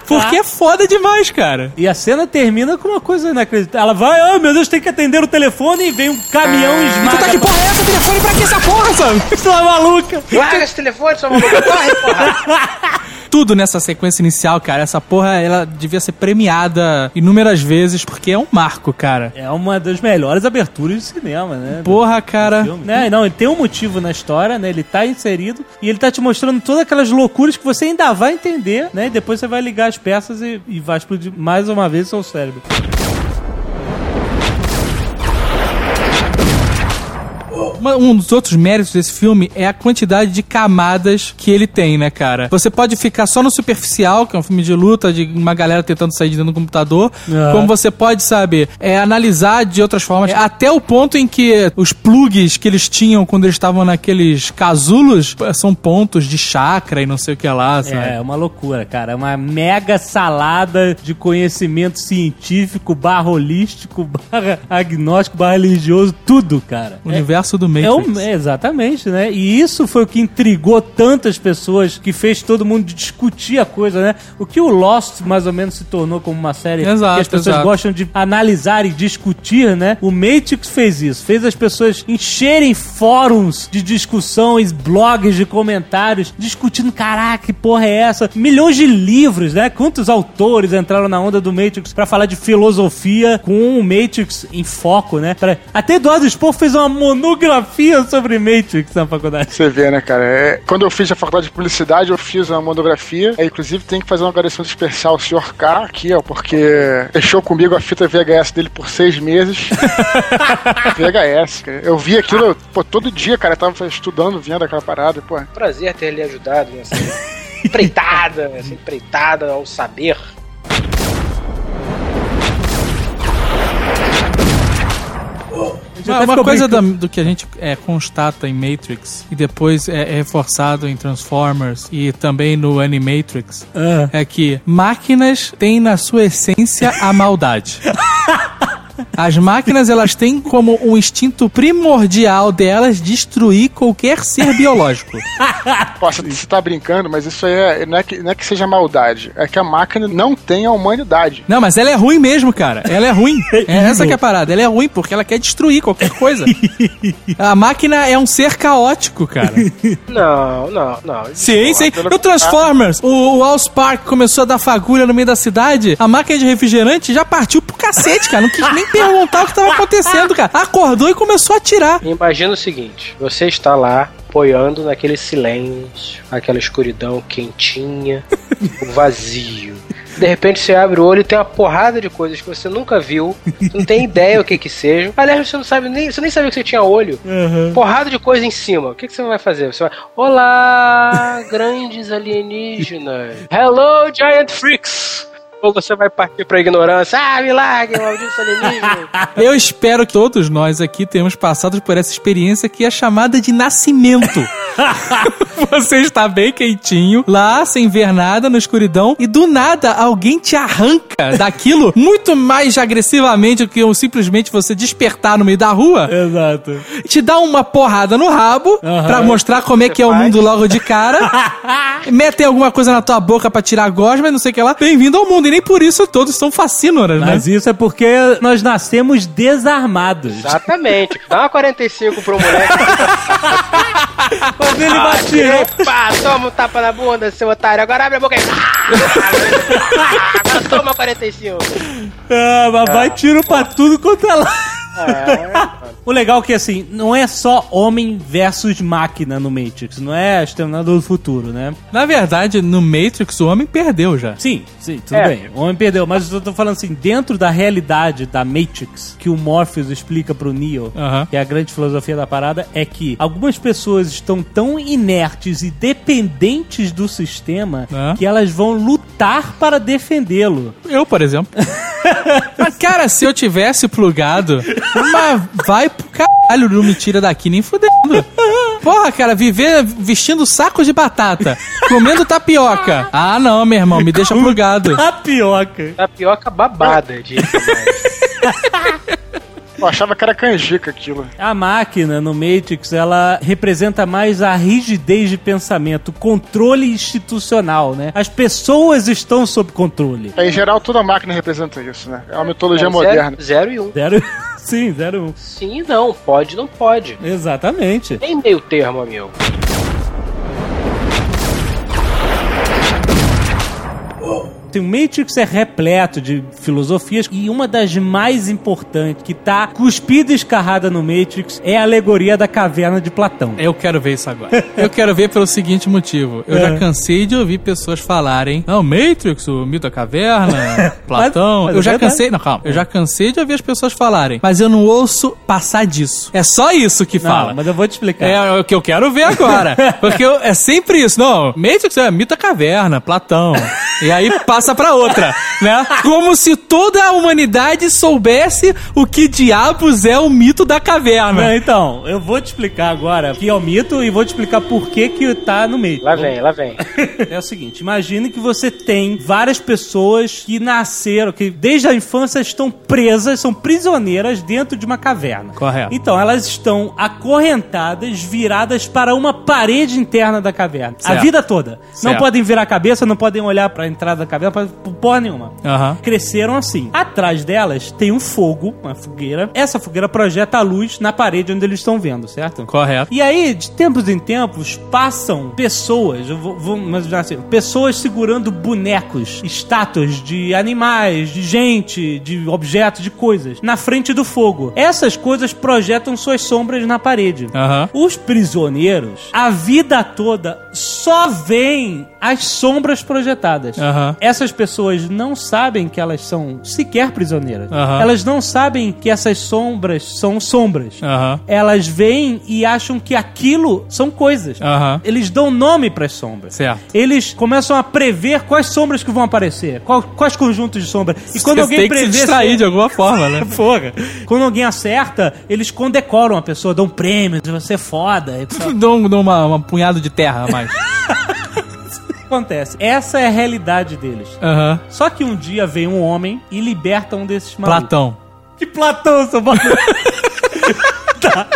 Porque é foda demais, cara. E a cena termina com uma coisa inacreditável. Ela vai, ai meu Deus, tem que atender o telefone e vem um caminhão e E tu esmaga. tá que porra é essa? Telefone pra que essa porra, sabe? Sua maluca. Larga esse telefone, sua maluca. Corre, porra. Tudo nessa sequência inicial, cara, essa porra, ela devia ser premiada inúmeras vezes, porque é um marco, cara. É uma das melhores aberturas de cinema, né? Porra, cara. Né? Não, ele tem um motivo na história, né? Ele tá inserido e ele tá te mostrando todas aquelas loucuras que você ainda vai entender, né? E depois você vai ligar as peças e, e vai explodir mais uma vez o seu cérebro. Um dos outros méritos desse filme é a quantidade de camadas que ele tem, né, cara? Você pode ficar só no superficial, que é um filme de luta, de uma galera tentando sair de dentro do computador, Ah. como você pode, sabe, é, analisar de outras formas, É, até o ponto em que os plugs que eles tinham quando eles estavam naqueles casulos são pontos de chakra e não sei o que lá, sabe? É, uma loucura, cara. É uma mega salada de conhecimento científico, barra holístico, barra agnóstico, barra religioso, tudo, cara. O universo do É Matrix. o- é, exatamente, né? E isso foi o que intrigou tantas pessoas, que fez todo mundo discutir a coisa, né? O que o Lost mais ou menos se tornou como uma série Exato, que as pessoas exato. gostam de analisar e discutir, né? O Matrix fez isso, fez as pessoas encherem fóruns de discussões, blogs de comentários, discutindo, caraca, que porra é essa? Milhões de livros, né? Quantos autores entraram na onda do Matrix pra falar de filosofia com o Matrix em foco, né? Até Eduardo Spohr fez uma monografia sobre Matrix na faculdade. Você vê, né, cara? É, quando eu fiz a faculdade de publicidade, eu fiz uma monografia. É, inclusive, tem que fazer uma agradecimento especial ao senhor K aqui, ó, porque fechou comigo a fita VHS dele por seis meses. VHS, cara. Eu vi aquilo, pô, todo dia, cara. Eu tava estudando, vendo aquela parada, pô. Prazer ter lhe ajudado nessa empreitada, essa empreitada ao saber. Uma, até uma coisa da- do que a gente é, constata em Matrix e depois é, é reforçado em Transformers e também no Animatrix Ah. é que máquinas têm na sua essência a maldade. As máquinas, elas têm como um instinto primordial delas destruir qualquer ser biológico. Pô, você tá brincando, mas isso aí é, não, é que, não é que seja maldade. É que a máquina não tem a humanidade. Não, mas ela é ruim mesmo, cara. Ela é ruim. É essa que é a parada. Ela é ruim porque ela quer destruir qualquer coisa. A máquina é um ser caótico, cara. Não, não, não. Sim, sim. No Transformers, o, o All Spark começou a dar fagulha no meio da cidade, a máquina de refrigerante já partiu pro cacete, cara. Não quis nem perguntar o que tava acontecendo, cara. Acordou e começou a atirar. Imagina o seguinte: você está lá apoiando naquele silêncio, aquela escuridão quentinha, o vazio. De repente você abre o olho e tem uma porrada de coisas que você nunca viu, você não tem ideia o que que seja. Aliás, você não sabe nem, você nem sabia que você tinha olho. Porrada de coisa em cima. O que, que você vai fazer? Você vai, olá, grandes alienígenas. Hello, giant freaks. Ou você vai partir pra ignorância. Ah, milagre, maldito alienígena. Eu espero que todos nós aqui tenhamos passado por essa experiência que é chamada de nascimento. Você está bem quentinho, lá, sem ver nada, na escuridão, e do nada alguém te arranca daquilo muito mais agressivamente do que simplesmente você despertar no meio da rua. Exato. te dá uma porrada no rabo pra mostrar como é que é o mundo logo de cara. Metem alguma coisa na tua boca pra tirar a gosma e não sei o que lá. Bem-vindo ao mundo. E nem por isso todos são fascínoras, né? Mas isso é porque nós nascemos desarmados. Exatamente. Dá uma 45 pro moleque. Quando ele Ah, batia. Epa, toma um tapa na bunda, seu otário. Agora abre a boca aí. Ah, agora toma 45. Ah, mas vai tiro pra tudo quanto é lá. O legal é que, assim, não é só homem versus máquina no Matrix. Não é Exterminador do Futuro, né? Na verdade, no Matrix, o homem perdeu já. Sim, sim, tudo É. bem. O homem perdeu. Mas eu tô falando assim, dentro da realidade da Matrix, que o Morpheus explica pro Neo, Aham. que é a grande filosofia da parada, é que algumas pessoas estão tão inertes e dependentes do sistema Ah. que elas vão lutar para defendê-lo. Eu, por exemplo. Mas, cara, se eu tivesse plugado, mas vai pro caralho, não me tira daqui nem fudendo. Porra, cara, viver vestindo saco de batata, comendo tapioca. Ah, não, meu irmão, me deixa plugado. Tapioca. Tapioca babada, de Eu achava que era canjica aquilo. A máquina no Matrix, ela representa mais a rigidez de pensamento, o controle institucional, né? As pessoas estão sob controle. Em geral, toda máquina representa isso, né? É uma mitologia Zero- moderna. Zero e um. Zero, zero um. Sim e não. Pode não pode. Exatamente. Tem meio termo, amigo. Assim, o Matrix é repleto de filosofias e uma das mais importantes que tá cuspida e escarrada no Matrix é a alegoria da caverna de Platão. Eu quero ver isso agora. Eu quero ver pelo seguinte motivo. Eu É. já cansei de ouvir pessoas falarem, não, Matrix, o mito da caverna, Platão. mas eu é já verdade. cansei, não, calma. Eu já cansei de ouvir as pessoas falarem, mas eu não ouço passar disso. É só isso que Não, fala. mas eu vou te explicar. É o que eu quero ver agora. Porque eu- é sempre isso. Não, Matrix é mito da caverna, Platão. E aí passa passa pra outra, né? Como se toda a humanidade soubesse o que diabos é o mito da caverna. Não, então, eu vou te explicar agora o que é o mito e vou te explicar por que que tá no meio. Lá vem, lá vem. É o seguinte, imagine que você tem várias pessoas que nasceram, que desde a infância estão presas, são prisioneiras dentro de uma caverna. Correto. Então, elas estão acorrentadas, viradas para uma parede interna da caverna. A Certo. vida toda. Não Certo. podem virar a cabeça, não podem olhar para a entrada da caverna, pra, por porra nenhuma. Aham. Cresceram assim. Atrás delas tem um fogo, uma fogueira. Essa fogueira projeta a luz na parede onde eles estão vendo, certo? Correto. E aí, de tempos em tempos, passam pessoas, eu vou, imaginar assim, pessoas segurando bonecos, estátuas de animais, de gente, de objetos, de coisas, na frente do fogo. Essas coisas projetam suas sombras na parede. Aham. Os prisioneiros, a vida toda, só veem as sombras projetadas. Essas pessoas não sabem que elas são sequer prisioneiras. Elas não sabem que essas sombras são sombras. Elas veem e acham que aquilo são coisas. Eles dão nome para as sombras. Certo. Eles começam a prever quais sombras que vão aparecer, qual- quais conjuntos de sombra. E quando Você alguém tem que se prevê distrair de alguma forma, né? Porra. Quando alguém acerta, eles condecoram a pessoa, dão prêmio, de você é foda. Um- dou uma, uma punhado de terra a mais. Acontece? Essa é a realidade deles. Aham. Só que um dia vem um homem e liberta um desses malucos. Platão. Que Platão, seu maluco? tá.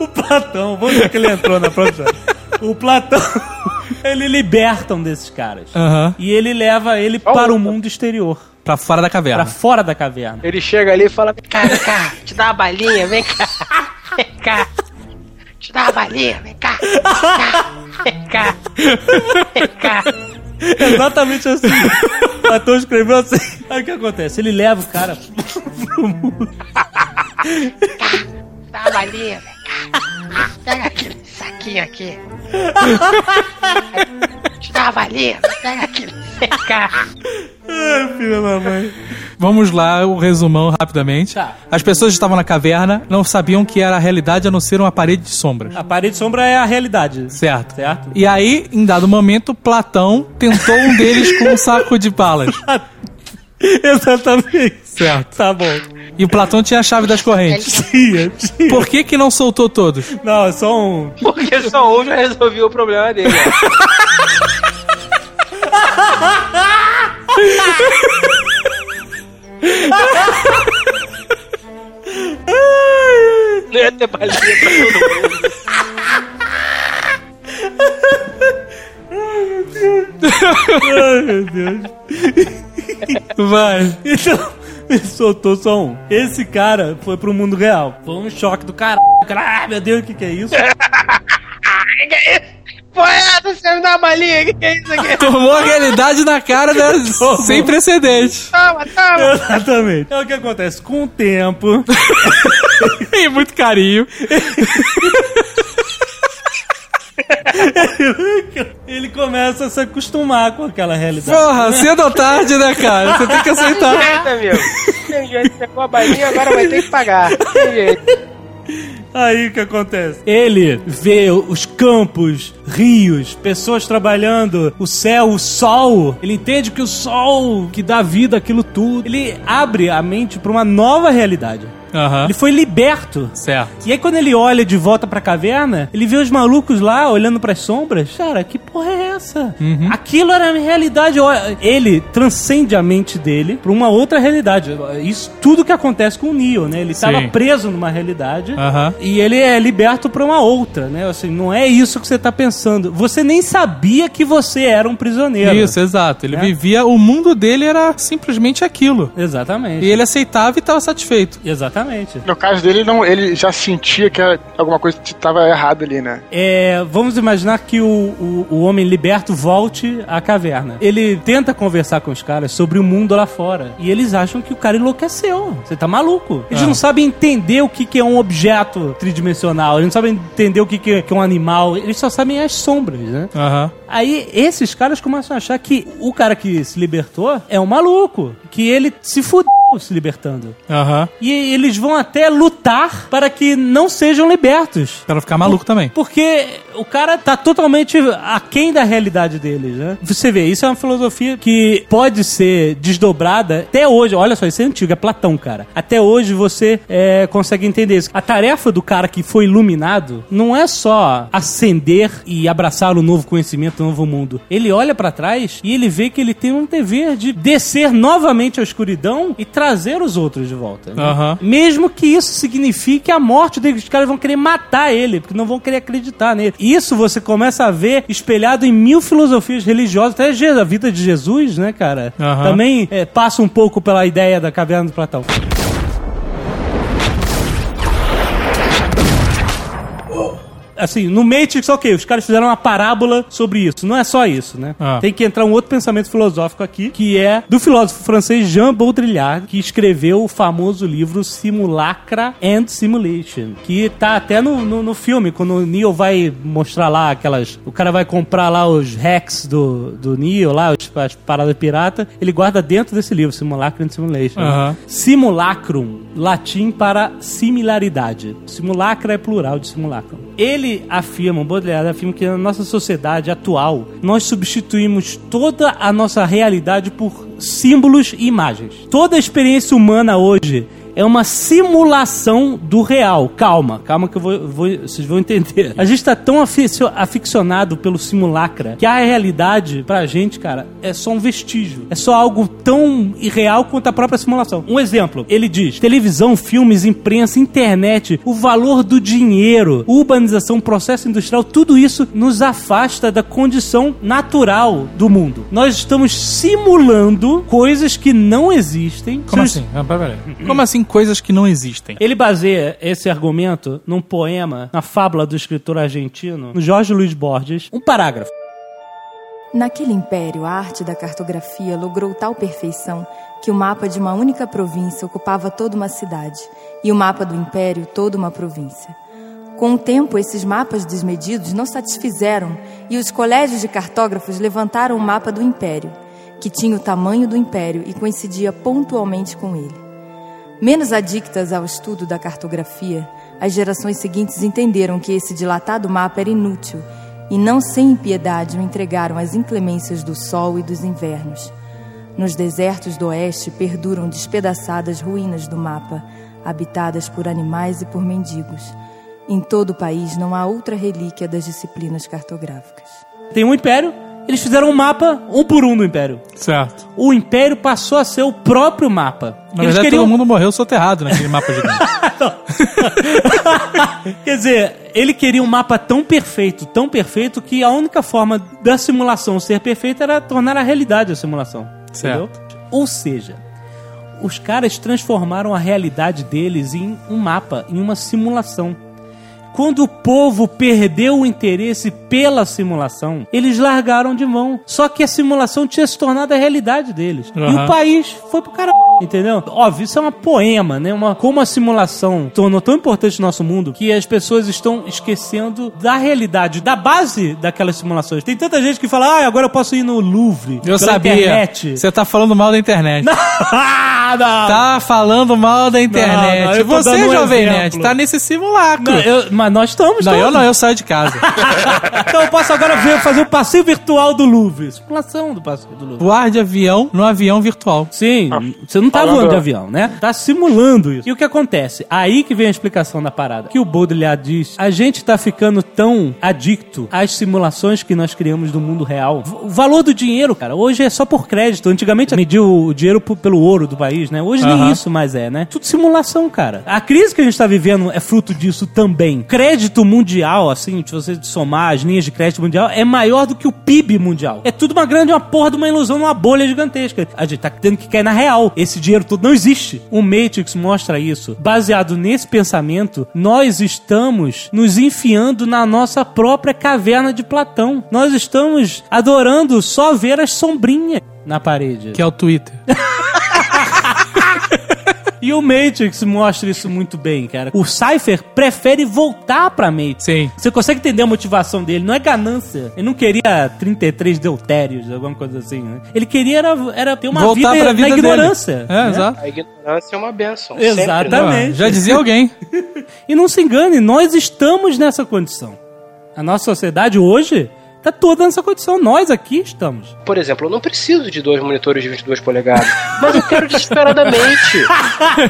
O Platão, vamos ver que ele entrou na próxima. O Platão, ele liberta um desses caras. Aham. E ele leva ele para o mundo exterior, Pra fora da para caverna. fora da caverna. Ele chega ali e fala: Vem cá, vem cá, te dá uma balinha, vem cá, vem cá. Te dá uma balinha, vem cá, vem cá, vem cá. Exatamente assim. O Platão escreveu assim. Aí o que acontece? Ele leva o cara pro mundo. Dá uma balinha, vem cá. Pega aquele saquinho aqui. Uma balinha, pega cá. Ai, filho da mãe. Vamos lá, o resumão rapidamente. Tá. As pessoas estavam na caverna, não sabiam que era a realidade a não ser uma parede de sombras. A parede de sombra é a realidade. Certo. Certo? E aí, em dado momento, Platão tentou um deles com um saco de balas. Exatamente. Certo. Tá bom. E o Platão tinha a chave das correntes. Tinha, tinha. Por que que não soltou todos? Não, é só um. Porque só um já resolveu o problema dele. Não ia ter balinha pra todo mundo. Ai, meu Deus. Vai. Então, soltou só um. Esse cara foi pro mundo real. Foi um choque do caralho. Ah, meu Deus, o que, que é isso? Pô, é essa? Você me dá uma balinha? Que que é isso aqui? Tomou a realidade na cara né? sem precedentes. Toma, toma. Exatamente. É o que acontece. Com o tempo, E muito carinho. ele começa a se acostumar com aquela realidade. Porra, cedo ou tarde, né, cara? Você tem que aceitar. Tem jeito, amigo. Tem jeito. Pegou a balinha, agora vai ter que pagar. Tem jeito. Aí o que acontece? Ele vê os campos, rios, pessoas trabalhando, o céu, o sol. Ele entende que o sol que dá vida àquilo tudo. Ele abre a mente para uma nova realidade. Aham. Ele foi liberto. Certo. E aí quando ele olha de volta pra caverna, ele vê os malucos lá olhando pras sombras. Cara, que porra é essa? Aquilo era a realidade. Ele transcende a mente dele pra uma outra realidade. Isso tudo que acontece com o Neo, né? Ele tava Sim. preso numa realidade Aham. e ele é liberto pra uma outra, né? Assim, não é isso que você tá pensando. Você nem sabia que você era um prisioneiro. Isso, exato. Ele É. vivia, o mundo dele era simplesmente aquilo. Exatamente. E ele aceitava e estava satisfeito. Exatamente. No caso dele, não, ele já sentia que alguma coisa estava errada ali, né? É, vamos imaginar que o, o, o homem liberto volte à caverna. Ele tenta conversar com os caras sobre o mundo lá fora. E eles acham que o cara enlouqueceu. Você tá maluco. Eles Ah. não sabem entender o que, que é um objeto tridimensional. Eles não sabem entender o que, que é que é um animal. Eles só sabem as sombras, né? Aham. Aí esses caras começam a achar que o cara que se libertou é um maluco. Que ele se fudeu se libertando. Aham. E eles vão até lutar para que não sejam libertos. Não ficar maluco também. Porque o cara tá totalmente aquém da realidade deles, né? Você vê, isso é uma filosofia que pode ser desdobrada até hoje. Olha só, isso é antigo, é Platão, cara. Até hoje você é, consegue entender isso. A tarefa do cara que foi iluminado não é só ascender e abraçar o novo conhecimento, o novo mundo. Ele olha pra trás e ele vê que ele tem um dever de descer novamente à escuridão e trazer os outros de volta. né? Aham. Mesmo que isso signifique a morte dele, os caras vão querer matar ele, porque não vão querer acreditar nele. Isso você começa a ver espelhado em mil filosofias religiosas, até a vida de Jesus, né, cara? Aham. Também é, passa um pouco pela ideia da caverna do Platão. Assim, no Matrix, ok, os caras fizeram uma parábola sobre isso. Não é só isso, né? Ah. Tem que entrar um outro pensamento filosófico aqui, que é do filósofo francês Jean Baudrillard, que escreveu o famoso livro Simulacra and Simulation, que tá até no, no, no filme, quando o Neo vai mostrar lá aquelas... O cara vai comprar lá os hacks do, do Neo, lá, as paradas pirata, ele guarda dentro desse livro, Simulacra and Simulation. Aham. Simulacrum, latim para similaridade. Simulacra é plural de simulacrum. Ele afirma, o Baudrillard afirma que na nossa sociedade atual, nós substituímos toda a nossa realidade por símbolos e imagens. Toda a experiência humana hoje é uma simulação do real. Calma, calma que eu vou, vou- vocês vão entender. A gente tá tão aficio- aficionado pelo simulacra que a realidade pra gente, cara, é só um vestígio. É só algo tão irreal quanto a própria simulação. Um exemplo, ele diz: televisão, filmes, imprensa, internet, o valor do dinheiro, urbanização, processo industrial, tudo isso nos afasta da condição natural do mundo. Nós estamos simulando coisas que não existem. Como assim? Pera. Como assim coisas que não existem? ele baseia esse argumento num poema, na fábula do escritor argentino, no Jorge Luiz Borges, um parágrafo. Naquele império, a arte da cartografia logrou tal perfeição que o mapa de uma única província ocupava toda uma cidade e o mapa do império toda uma província. Com o tempo, esses mapas desmedidos não satisfizeram e os colégios de cartógrafos levantaram o mapa do império, que tinha o tamanho do império e coincidia pontualmente com ele. Menos adictas ao estudo da cartografia, as gerações seguintes entenderam que esse dilatado mapa era inútil e não sem impiedade o entregaram às inclemências do sol e dos invernos. Nos desertos do oeste perduram despedaçadas ruínas do mapa, habitadas por animais e por mendigos. Em todo o país não há outra relíquia das disciplinas cartográficas. Tem um império, eles fizeram um mapa um por um do império. Certo. O império passou a ser o próprio mapa. Na eles verdade, queriam... todo mundo morreu soterrado naquele mapa gigante. Quer dizer, ele queria um mapa tão perfeito, tão perfeito, que a única forma da simulação ser perfeita era tornar a realidade a simulação. Certo. Entendeu? Ou seja, os caras transformaram a realidade deles em um mapa, em uma simulação. Quando o povo perdeu o interesse pela simulação, eles largaram de mão. Só que a simulação tinha se tornado a realidade deles. E Aham. o país foi pro cara. Entendeu? Óbvio, isso é uma poema, né? Uma, como a simulação tornou tão importante no nosso mundo que as pessoas estão esquecendo da realidade, da base daquelas simulações. Tem tanta gente que fala, ah, agora eu posso ir no Louvre. Eu sabia. Internet. Você tá falando mal da internet. Ah, não. Tá falando mal da internet. Não, não, eu Você, um Jovem exemplo. Nerd, tá nesse simulacro. Não, eu- mas nós estamos Não, eu todos. não, eu saio de casa. Então eu posso agora ver, fazer o passeio virtual do Louvre. Simulação do passeio do Louvre. Voar de avião no avião virtual. Sim, você não tá falando- voando de avião, né? Tá simulando isso. E o que acontece? Aí que vem a explicação da parada. Que o Baudrillard diz, a gente tá ficando tão adicto às simulações que nós criamos do mundo real. O valor do dinheiro, cara, hoje é só por crédito. Antigamente mediu o dinheiro pelo ouro do país, né? Hoje nem Aham. isso mais é, né? Tudo simulação, cara. A crise que a gente tá vivendo é fruto disso também. Crédito mundial, assim, se você somar as linhas de crédito mundial, é maior do que o PIB mundial. É tudo uma grande, uma porra de uma ilusão, uma bolha gigantesca. A gente tá tendo que cair na real. Esse dinheiro todo não existe. O Matrix mostra isso. Baseado nesse pensamento, nós estamos nos enfiando na nossa própria caverna de Platão. Nós estamos adorando só ver as sombrinhas na parede. Que é o Twitter. E o Matrix mostra isso muito bem, cara. O Cypher prefere voltar pra Matrix. Sim. Você consegue entender a motivação dele, não é ganância. Ele não queria 33 deutérios, alguma coisa assim, né? Ele queria era, era ter uma Voltar vida, pra vida na dele. ignorância. É, né? exato. A ignorância é uma benção. Exatamente. Ah, Já dizia alguém. E não se engane, nós estamos nessa condição. A nossa sociedade hoje tá toda nessa condição. Nós aqui estamos. Por exemplo, eu não preciso de dois monitores de 22 polegadas, mas eu quero desesperadamente.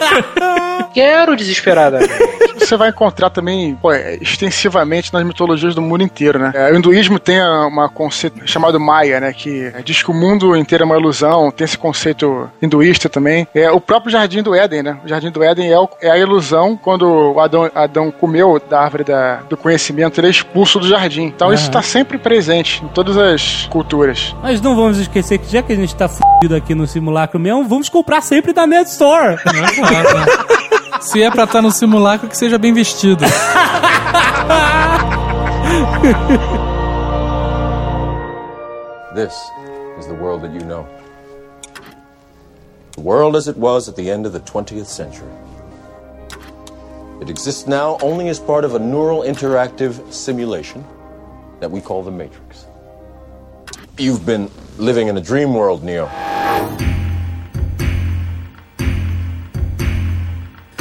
quero desesperadamente. Você vai encontrar também pô, é, extensivamente nas mitologias do mundo inteiro, né? É, o hinduísmo tem uma conceito chamado Maya, né? Que diz que o mundo inteiro é uma ilusão, tem esse conceito hinduísta também. É o próprio Jardim do Éden, né? O Jardim do Éden é, o- é a ilusão quando o Adão, Adão comeu da árvore da- do conhecimento, ele é expulso do jardim. Então isso está sempre presente em todas as culturas. Mas não vamos esquecer que já que a gente tá fudido aqui no simulacro mesmo, vamos comprar sempre da Net Store. Se é pra estar no simulacro, que seja bem vestido. This is the world that you know. The world as it was at the end of the 20th century. It exists now only as part of a neural interactive simulation that we call the Matrix. You've been living in a dream world, Neo.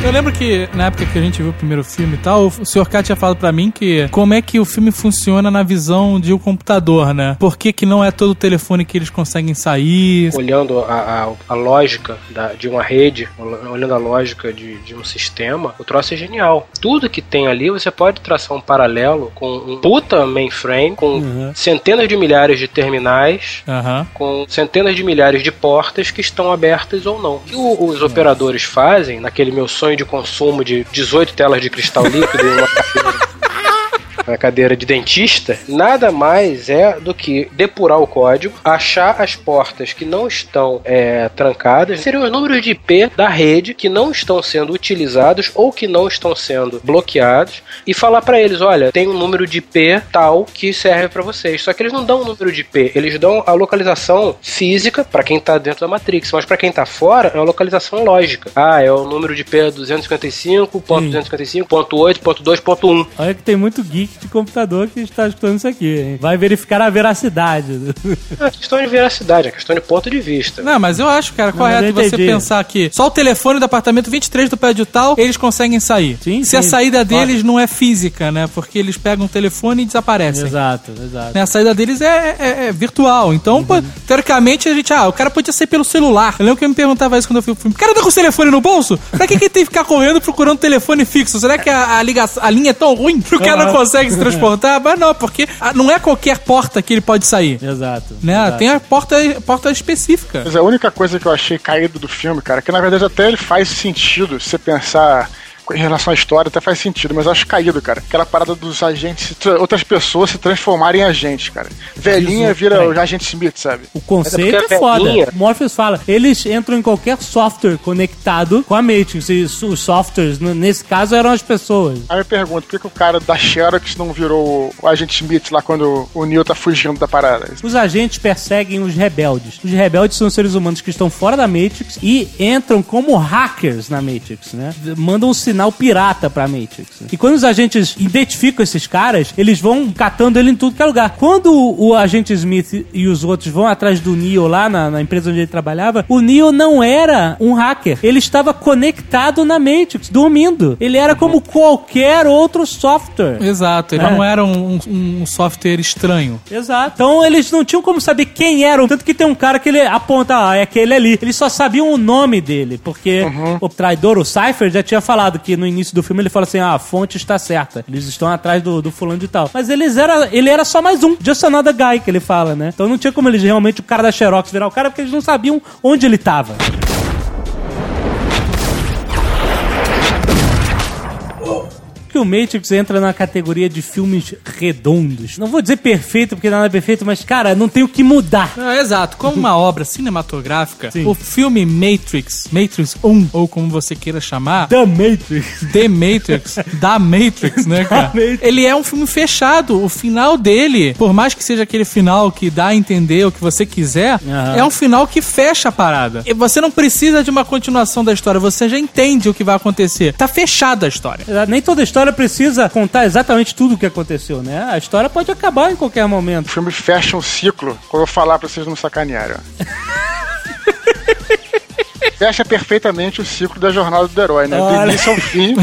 Eu lembro que na época que a gente viu o primeiro filme e tal, o Sr. K tinha falado pra mim que como é que o filme funciona na visão de um computador, né? Por que, que não é todo o telefone que eles conseguem sair? Olhando a, a, a lógica da- de uma rede, olhando a lógica de, de um sistema, o troço é genial. Tudo que tem ali você pode traçar um paralelo com um puta mainframe, com Uhum. centenas de milhares de terminais, Aham. com centenas de milhares de portas que estão abertas ou não. O que os operadores fazem, naquele meu sonho de consumo de 18 telas de cristal líquido e uma cadeira, uma cadeira de dentista, nada mais é do que depurar o código, achar as portas que não estão é, trancadas, seriam os números de IP da rede que não estão sendo utilizados ou que não estão sendo bloqueados e falar pra eles, olha, tem um número de IP tal que serve pra vocês. Só que eles não dão o número de IP, eles dão a localização física pra quem tá dentro da Matrix, mas pra quem tá fora é a localização lógica. Ah, é o número de IP 255.255.8.2.1. Olha que tem muito geek de computador que está escutando isso aqui, hein? Vai verificar a veracidade. É questão de veracidade, é questão de ponto de vista. Não, mas eu acho, cara, correto você pensar que só o telefone do apartamento 23 do prédio tal, eles conseguem sair. Sim, Se a sim. saída deles não é física, né? Porque eles pegam o telefone e desaparecem. exato, exato. Né, A saída deles é, é- é virtual. Então, pô, teoricamente, a gente, ah, o cara podia ser pelo celular. Eu lembro que eu me perguntava isso quando eu fui pro filme. O cara tá com o telefone no bolso? Pra que, que ele tem que ficar correndo procurando telefone fixo? Será que a, a, ligação, a linha é tão ruim que o cara não Aham. Consegue se transportar? Mas não, porque ah, não é qualquer porta que ele pode sair. Exato. Né? exato. Tem a porta, porta específica. Mas a única coisa que eu achei caído do filme, cara, que na verdade até ele faz sentido, se você pensar em relação à história, até faz sentido, mas eu acho caído, cara. Aquela parada dos agentes, outras pessoas se transformarem em agentes, cara. Velhinha Isso, vira peraí. o agente Smith, sabe? O conceito é a foda. velhinha- Morpheus fala, eles entram em qualquer software conectado com a Matrix. E os softwares, nesse caso, eram as pessoas. Aí eu pergunto, por que, que o cara da Xerox não virou o agente Smith lá quando o Neo tá fugindo da parada? Os agentes perseguem os rebeldes. Os rebeldes são seres humanos que estão fora da Matrix e entram como hackers na Matrix, né? Mandam um sinal pirata pra Matrix. E quando os agentes identificam esses caras, eles vão catando ele em tudo que é lugar. Quando o, agente Smith e os outros vão atrás do Neo lá na, na empresa onde ele trabalhava, o Neo não era um hacker. Ele estava conectado na Matrix, dormindo. Ele era como qualquer outro software. Exato, ele É. não era um, um- um software estranho. Exato. Então eles não tinham como saber quem eram. Tanto que tem um cara que ele aponta, ah, é aquele ali. Eles só sabiam o nome dele, porque o traidor, o Cypher, já tinha falado que no início do filme ele fala assim: ah, a fonte está certa. Eles estão atrás do, do fulano de tal. Mas eles era, ele era só mais um. Just another guy que ele fala, né? Então não tinha como eles realmente, o cara da Xerox virar o cara, porque eles não sabiam onde ele tava. Que o Matrix entra na categoria de filmes redondos. Não vou dizer perfeito, porque nada é perfeito, mas, cara, não tem o que mudar. É, exato. Como uma obra cinematográfica, o filme Matrix, Matrix 1, ou como você queira chamar, The Matrix. The Matrix, da Matrix, né, cara? Matrix. Ele é um filme fechado. O final dele, por mais que seja aquele final que dá a entender o que você quiser, Aham. é um final que fecha a parada. E você não precisa de uma continuação da história, você já entende o que vai acontecer. Tá fechada a história. Nem toda história precisa contar exatamente tudo o que aconteceu, né? A história pode acabar em qualquer momento. O filme fecha um ciclo, quando eu falar pra vocês não sacanearem, ó. Fecha perfeitamente o ciclo da jornada do herói, né? Do Olha. início ao fim.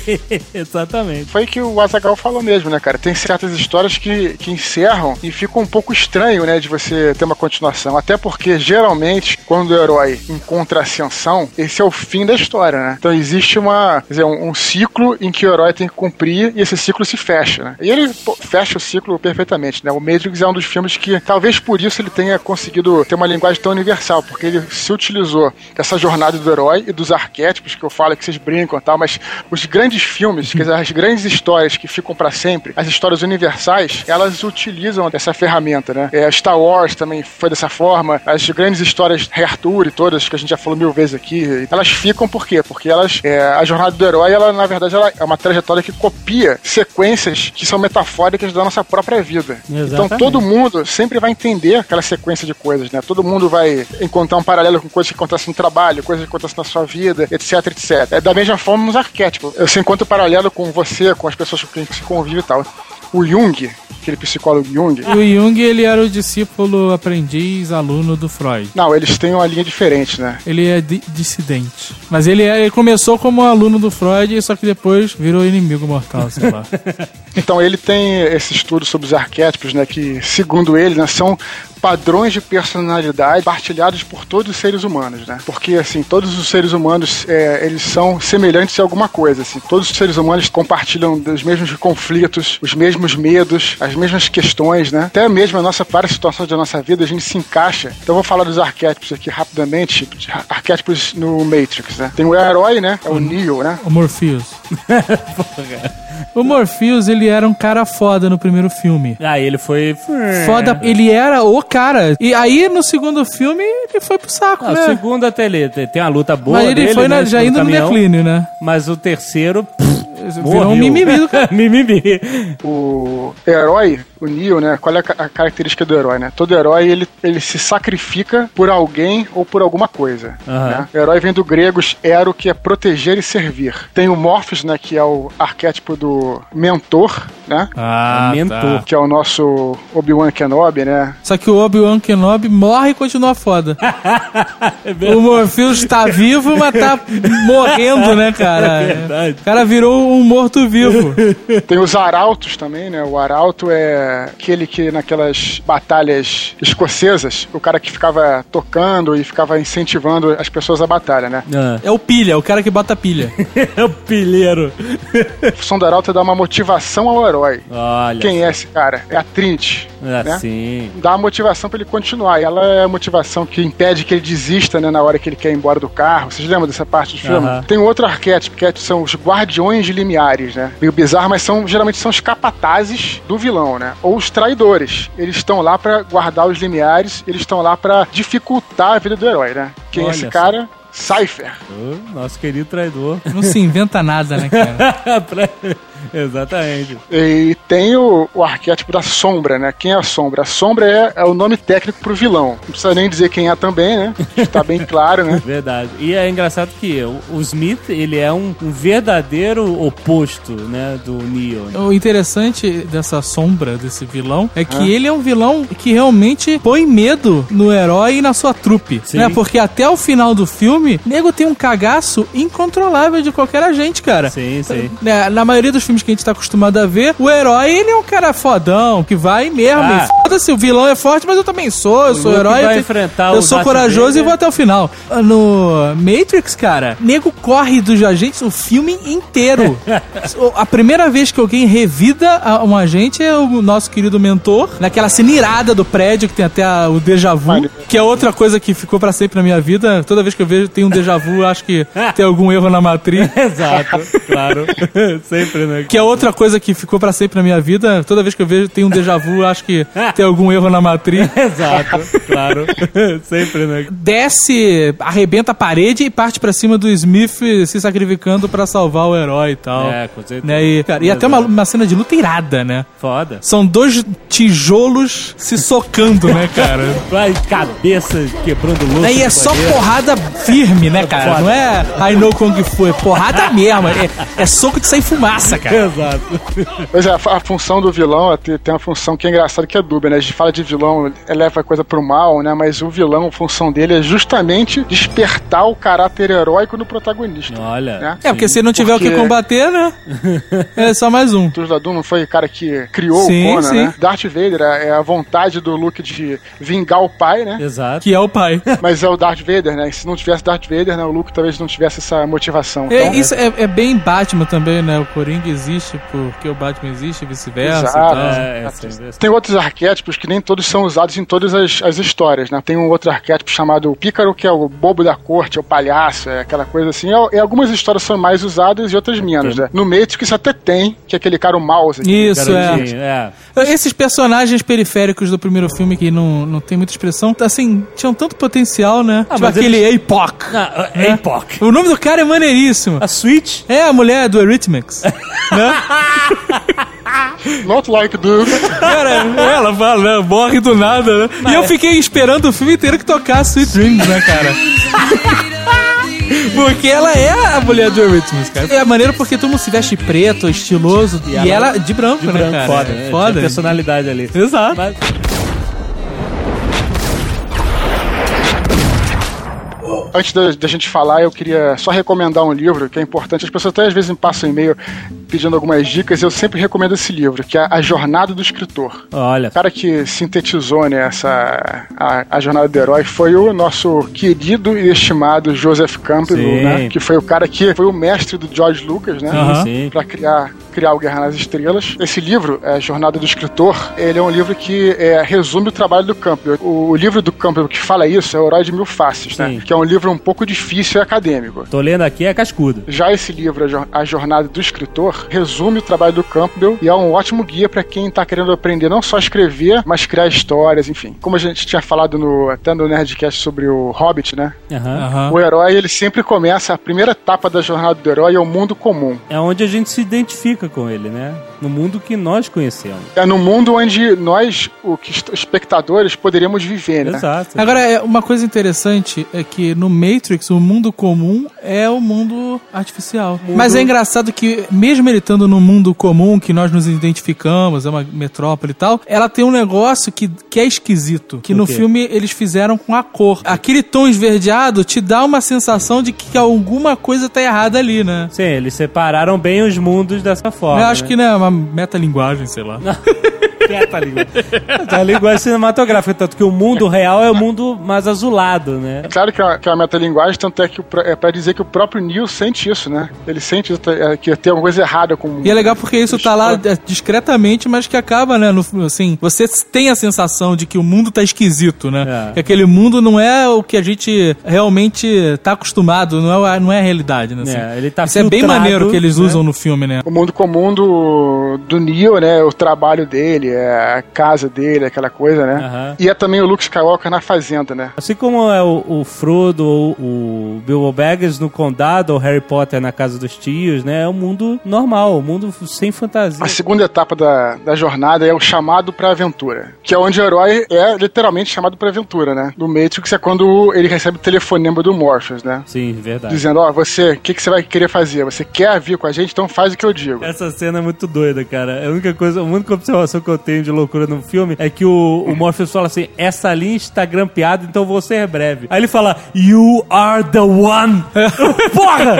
Exatamente. Foi que o Azagal falou mesmo, né, cara? Tem certas histórias que, que encerram e fica um pouco estranho, né, de você ter uma continuação. Até porque, geralmente, quando o herói encontra ascensão, esse é o fim da história, né? Então existe uma, dizer, um, um ciclo em que o herói tem que cumprir e esse ciclo se fecha, né? E ele pô, fecha o ciclo perfeitamente, né? O Matrix é um dos filmes que, talvez por isso, ele tenha conseguido ter uma linguagem tão universal, porque ele se utilizou dessa jornada do herói e dos arquétipos que eu falo, que vocês brincam e tal, mas os grandes filmes, quer dizer, as grandes histórias que ficam pra sempre, as histórias universais, elas utilizam essa ferramenta, né? É, Star Wars também foi dessa forma, as grandes histórias Rei Arthur e todas, que a gente já falou mil vezes aqui, elas ficam por quê? Porque elas, é, a jornada do herói, ela, na verdade, ela é uma trajetória que copia sequências que são metafóricas da nossa própria vida. Então Exatamente. todo mundo sempre vai entender aquela sequência de coisas, né? Todo mundo vai encontrar um paralelo com coisas que acontecem no trabalho, coisas que acontecem na sua vida, etc, etc. É da mesma forma nos arquétipos. Você encontra o paralelo com você, com as pessoas com quem você convive e tal. O Jung, aquele psicólogo Jung, E o Jung, ele era o discípulo, aprendiz, aluno do Freud. não, eles têm uma linha diferente, né? Ele é di- dissidente. Mas ele, é- ele começou como aluno do Freud, só que depois virou inimigo mortal, sei lá. Então ele tem esse estudo sobre os arquétipos, né, que segundo ele, né, são padrões de personalidade partilhados por todos os seres humanos, né? Porque assim, todos os seres humanos é, eles são semelhantes em alguma coisa, assim. Todos os seres humanos compartilham dos mesmos conflitos, os mesmos medos, as mesmas questões, né? Até mesmo a nossa várias situações da nossa vida a gente se encaixa. Então eu vou falar dos arquétipos aqui rapidamente, arquétipos no Matrix, né? Tem o herói, né? É o Neo, né? O Morpheus. O Morpheus, ele era um cara foda no primeiro filme. Aí ele foi. Foda, ele era o cara. E aí, no segundo filme, ele foi pro saco, Ah, né? segundo até ele tem uma luta boa. Mas ele dele, foi na- né, já no indo no declínio, né? Mas o terceiro. pff, Virou um mimimi do cara. mimimi. o herói, o Neo, né? Qual é a ca- a característica do herói, né? Todo herói, ele, ele se sacrifica por alguém ou por alguma coisa. Aham. né? O herói vem do gregos ero, que é proteger e servir. Tem o Morpheus, né? Que é o arquétipo do mentor, né? Ah, Mentor. Que é o nosso Obi-Wan Kenobi, né? Só que o Obi-Wan Kenobi morre e continua foda. o Morpheus tá vivo, mas tá morrendo, né, cara? É verdade. O cara virou um morto-vivo. Tem os arautos também, né? O arauto é aquele que naquelas batalhas escocesas, o cara que ficava tocando e ficava incentivando as pessoas à batalha, né? É o pilha, o cara que bota pilha. é o pilheiro. A função do arauto é dar uma motivação ao herói. Olha. Quem é esse cara? É a Trinity. né? Assim. Dá uma motivação pra ele continuar. E ela é a motivação que impede que ele desista, né, na hora que ele quer ir embora do carro. Vocês lembram dessa parte do filme? Tem outro arquétipo, que é- são os guardiões de limiares, né? Meio bizarro, mas são, geralmente são os capatazes do vilão, né? Ou os traidores. Eles estão lá pra guardar os limiares, eles estão lá pra dificultar a vida do herói, né? Quem é Olha esse só. cara? Cypher. Ô, Nosso querido traidor. Não se inventa nada, né, cara? Exatamente. E tem o, o arquétipo da sombra, né? Quem é a sombra? A sombra é, é o nome técnico pro vilão. Não precisa nem dizer quem é também, né? Está bem claro, né? Verdade. E é engraçado que o, o Smith, ele é um, um verdadeiro oposto, né, do Neo. né? O interessante dessa sombra, desse vilão, é que Ah. ele é um vilão que realmente põe medo no herói e na sua trupe. Sim. Né? Porque até o final do filme, nego tem um cagaço incontrolável de qualquer agente, cara. Sim, sim. Né, Na maioria dos filmes que a gente tá acostumado a ver, o herói, ele é um cara fodão, que vai mesmo Ah, foda-se, o vilão é forte, mas eu também sou, eu sou Luke herói. vai eu enfrentar eu o sou corajoso Vader. e vou até o final. No Matrix, cara, nego corre dos agentes o filme inteiro. a primeira vez que alguém revida um agente é o nosso querido mentor, naquela cena irada do prédio que tem até a- o déjà vu, que é outra coisa que ficou pra sempre na minha vida. Toda vez que eu vejo tem um déjà vu, acho que tem algum erro na matriz. Exato, claro. Sempre, né? Que é outra coisa que ficou pra sempre na minha vida. Toda vez que eu vejo tem um déjà vu, eu acho que tem algum erro na matriz. Exato, claro. Sempre, né? Desce, arrebenta a parede e parte pra cima do Smith se sacrificando pra salvar o herói e tal. É, com certeza. Né? E, cara, e até uma, uma cena de luta irada, né? Foda. São dois tijolos se socando, né, cara? Vai, cabeça quebrando louco. E é só porrada firme, né, cara? Foda. Não é I know Kung Fu, é porrada mesmo. É, é soco de sair fumaça, cara. Exato. Pois é, a, função do vilão é tem uma função que é engraçada, que é dúbia, né? A gente fala de vilão, ele leva a coisa pro mal, né? Mas o vilão, a função dele é justamente despertar o caráter heróico no protagonista. Olha. Né? É, porque se não tiver o que Porque- combater, né? É só mais um. Tudo Doom não foi o cara que criou Sim, o Conan, sim. né? Darth Vader é é a vontade do Luke de vingar o pai, né? Exato. Que é o pai. Mas é o Darth Vader, né? E se não tivesse Darth Vader, né? O Luke talvez não tivesse essa motivação. É, Então, isso é, é bem Batman também, né? O Coringa existe porque o Batman existe e vice-versa. e Exato. tal. É, é, sempre. Tem outros arquétipos que nem todos são usados em todas as, as histórias, né? Tem um outro arquétipo chamado o Pícaro, que é o bobo da corte, é o palhaço, é aquela coisa assim. E, e algumas histórias são mais usadas e outras menos, né? No Matrix isso até tem, que é aquele cara o mouse. Isso, é. É. Esses personagens periféricos do primeiro filme que não, não tem muita expressão, assim, tinham tanto potencial, né? tipo mas aquele eles- Apoc. Ah, né? Apoc. O nome do cara é maneiríssimo. A Switch? É a mulher do Eurythmics. né? Not like dude. Cara, ela fala, né? morre do nada, né? E eu fiquei esperando o filme inteiro que tocasse Sweet Dreams, né, cara? Porque ela é a mulher do Eurythmics, cara. É maneiro porque todo mundo se veste preto, estiloso, e, ela- ela, de branco, De né, branco, cara? foda. É foda. Personalidade ali. Exato. Mas- Antes da, da gente falar, eu queria só recomendar um livro que é importante. As pessoas até às vezes me passam e-mail pedindo algumas dicas. Eu sempre recomendo esse livro, que é A Jornada do Escritor. Olha. O cara que sintetizou né, essa, a, a jornada do herói foi o nosso querido e estimado Joseph Campbell, Sim. né? Que foi o cara que foi o mestre do George Lucas, né? Sim. Pra criar, criar o Guerra nas Estrelas. Esse livro, é, Jornada do Escritor, ele é um livro que é, resume o trabalho do Campbell. O, o livro do Campbell que fala isso é O Herói de Mil Faces, né? Sim. Que é um livro um pouco difícil e acadêmico. Tô lendo aqui, é cascudo. Já esse livro, A Jor- A Jornada do Escritor, resume o trabalho do Campbell e é um ótimo guia para quem tá querendo aprender não só a escrever, mas criar histórias, enfim. Como a gente tinha falado no, até no Nerdcast sobre o Hobbit, né? Aham. Aham. O herói, ele sempre começa, a primeira etapa da jornada do herói é o mundo comum. É onde a gente se identifica com ele, né? No mundo que nós conhecemos. É no mundo onde nós, o que espectadores, poderíamos viver, né? Exato. Agora, é, uma coisa interessante é que no Matrix, o mundo comum é o mundo artificial. Mas é engraçado que, mesmo ele estando no mundo comum, que nós nos identificamos, é uma metrópole e tal, ela tem um negócio que, que é esquisito. Que O no quê? filme eles fizeram com a cor. Aquele tom esverdeado te dá uma sensação de que alguma coisa tá errada ali, né? Sim, eles separaram bem os mundos dessa forma. Eu acho né? que, né, uma metalinguagem, sei lá. Metalinguagem. É a linguagem cinematográfica, tanto que o mundo real é o mundo mais azulado, né? Claro que é uma, que é uma metalinguagem, tanto é que é para dizer que o próprio Neil sente isso, né? Ele sente é, que tem alguma coisa errada com o mundo. E é legal porque isso tá lá é, discretamente, mas que acaba, né? No, assim, você tem a sensação de que o mundo tá esquisito, né? É. Que aquele mundo não é o que a gente realmente tá acostumado, não é, a- não é a realidade, né? assim. É, ele tá isso é bem maneiro que eles né? usam no filme, né? O mundo comum do, do Neo, né? O trabalho dele, é a casa dele, aquela coisa, né? Aham. E é também o Luke Skywalker na fazenda, né? Assim como é o, o Frodo ou o Bilbo Baggins no condado, ou Harry Potter na casa dos tios, né? É um mundo normal, um mundo sem fantasia. A segunda etapa da, da jornada é o chamado pra aventura, que é onde o herói é literalmente chamado pra aventura, né? Do Matrix é quando ele recebe o telefonema do Morpheus, né? Sim, verdade. Dizendo, ó, você, o que, que você vai querer fazer? Você quer vir com a gente? Então faz o que eu digo. Essa cena é muito doida, cara. É a única coisa, a única observação que eu tem de loucura no filme é que o, o Morpheus fala assim: essa linha está grampeada, então vou ser breve. Aí ele fala: You are the one! Porra!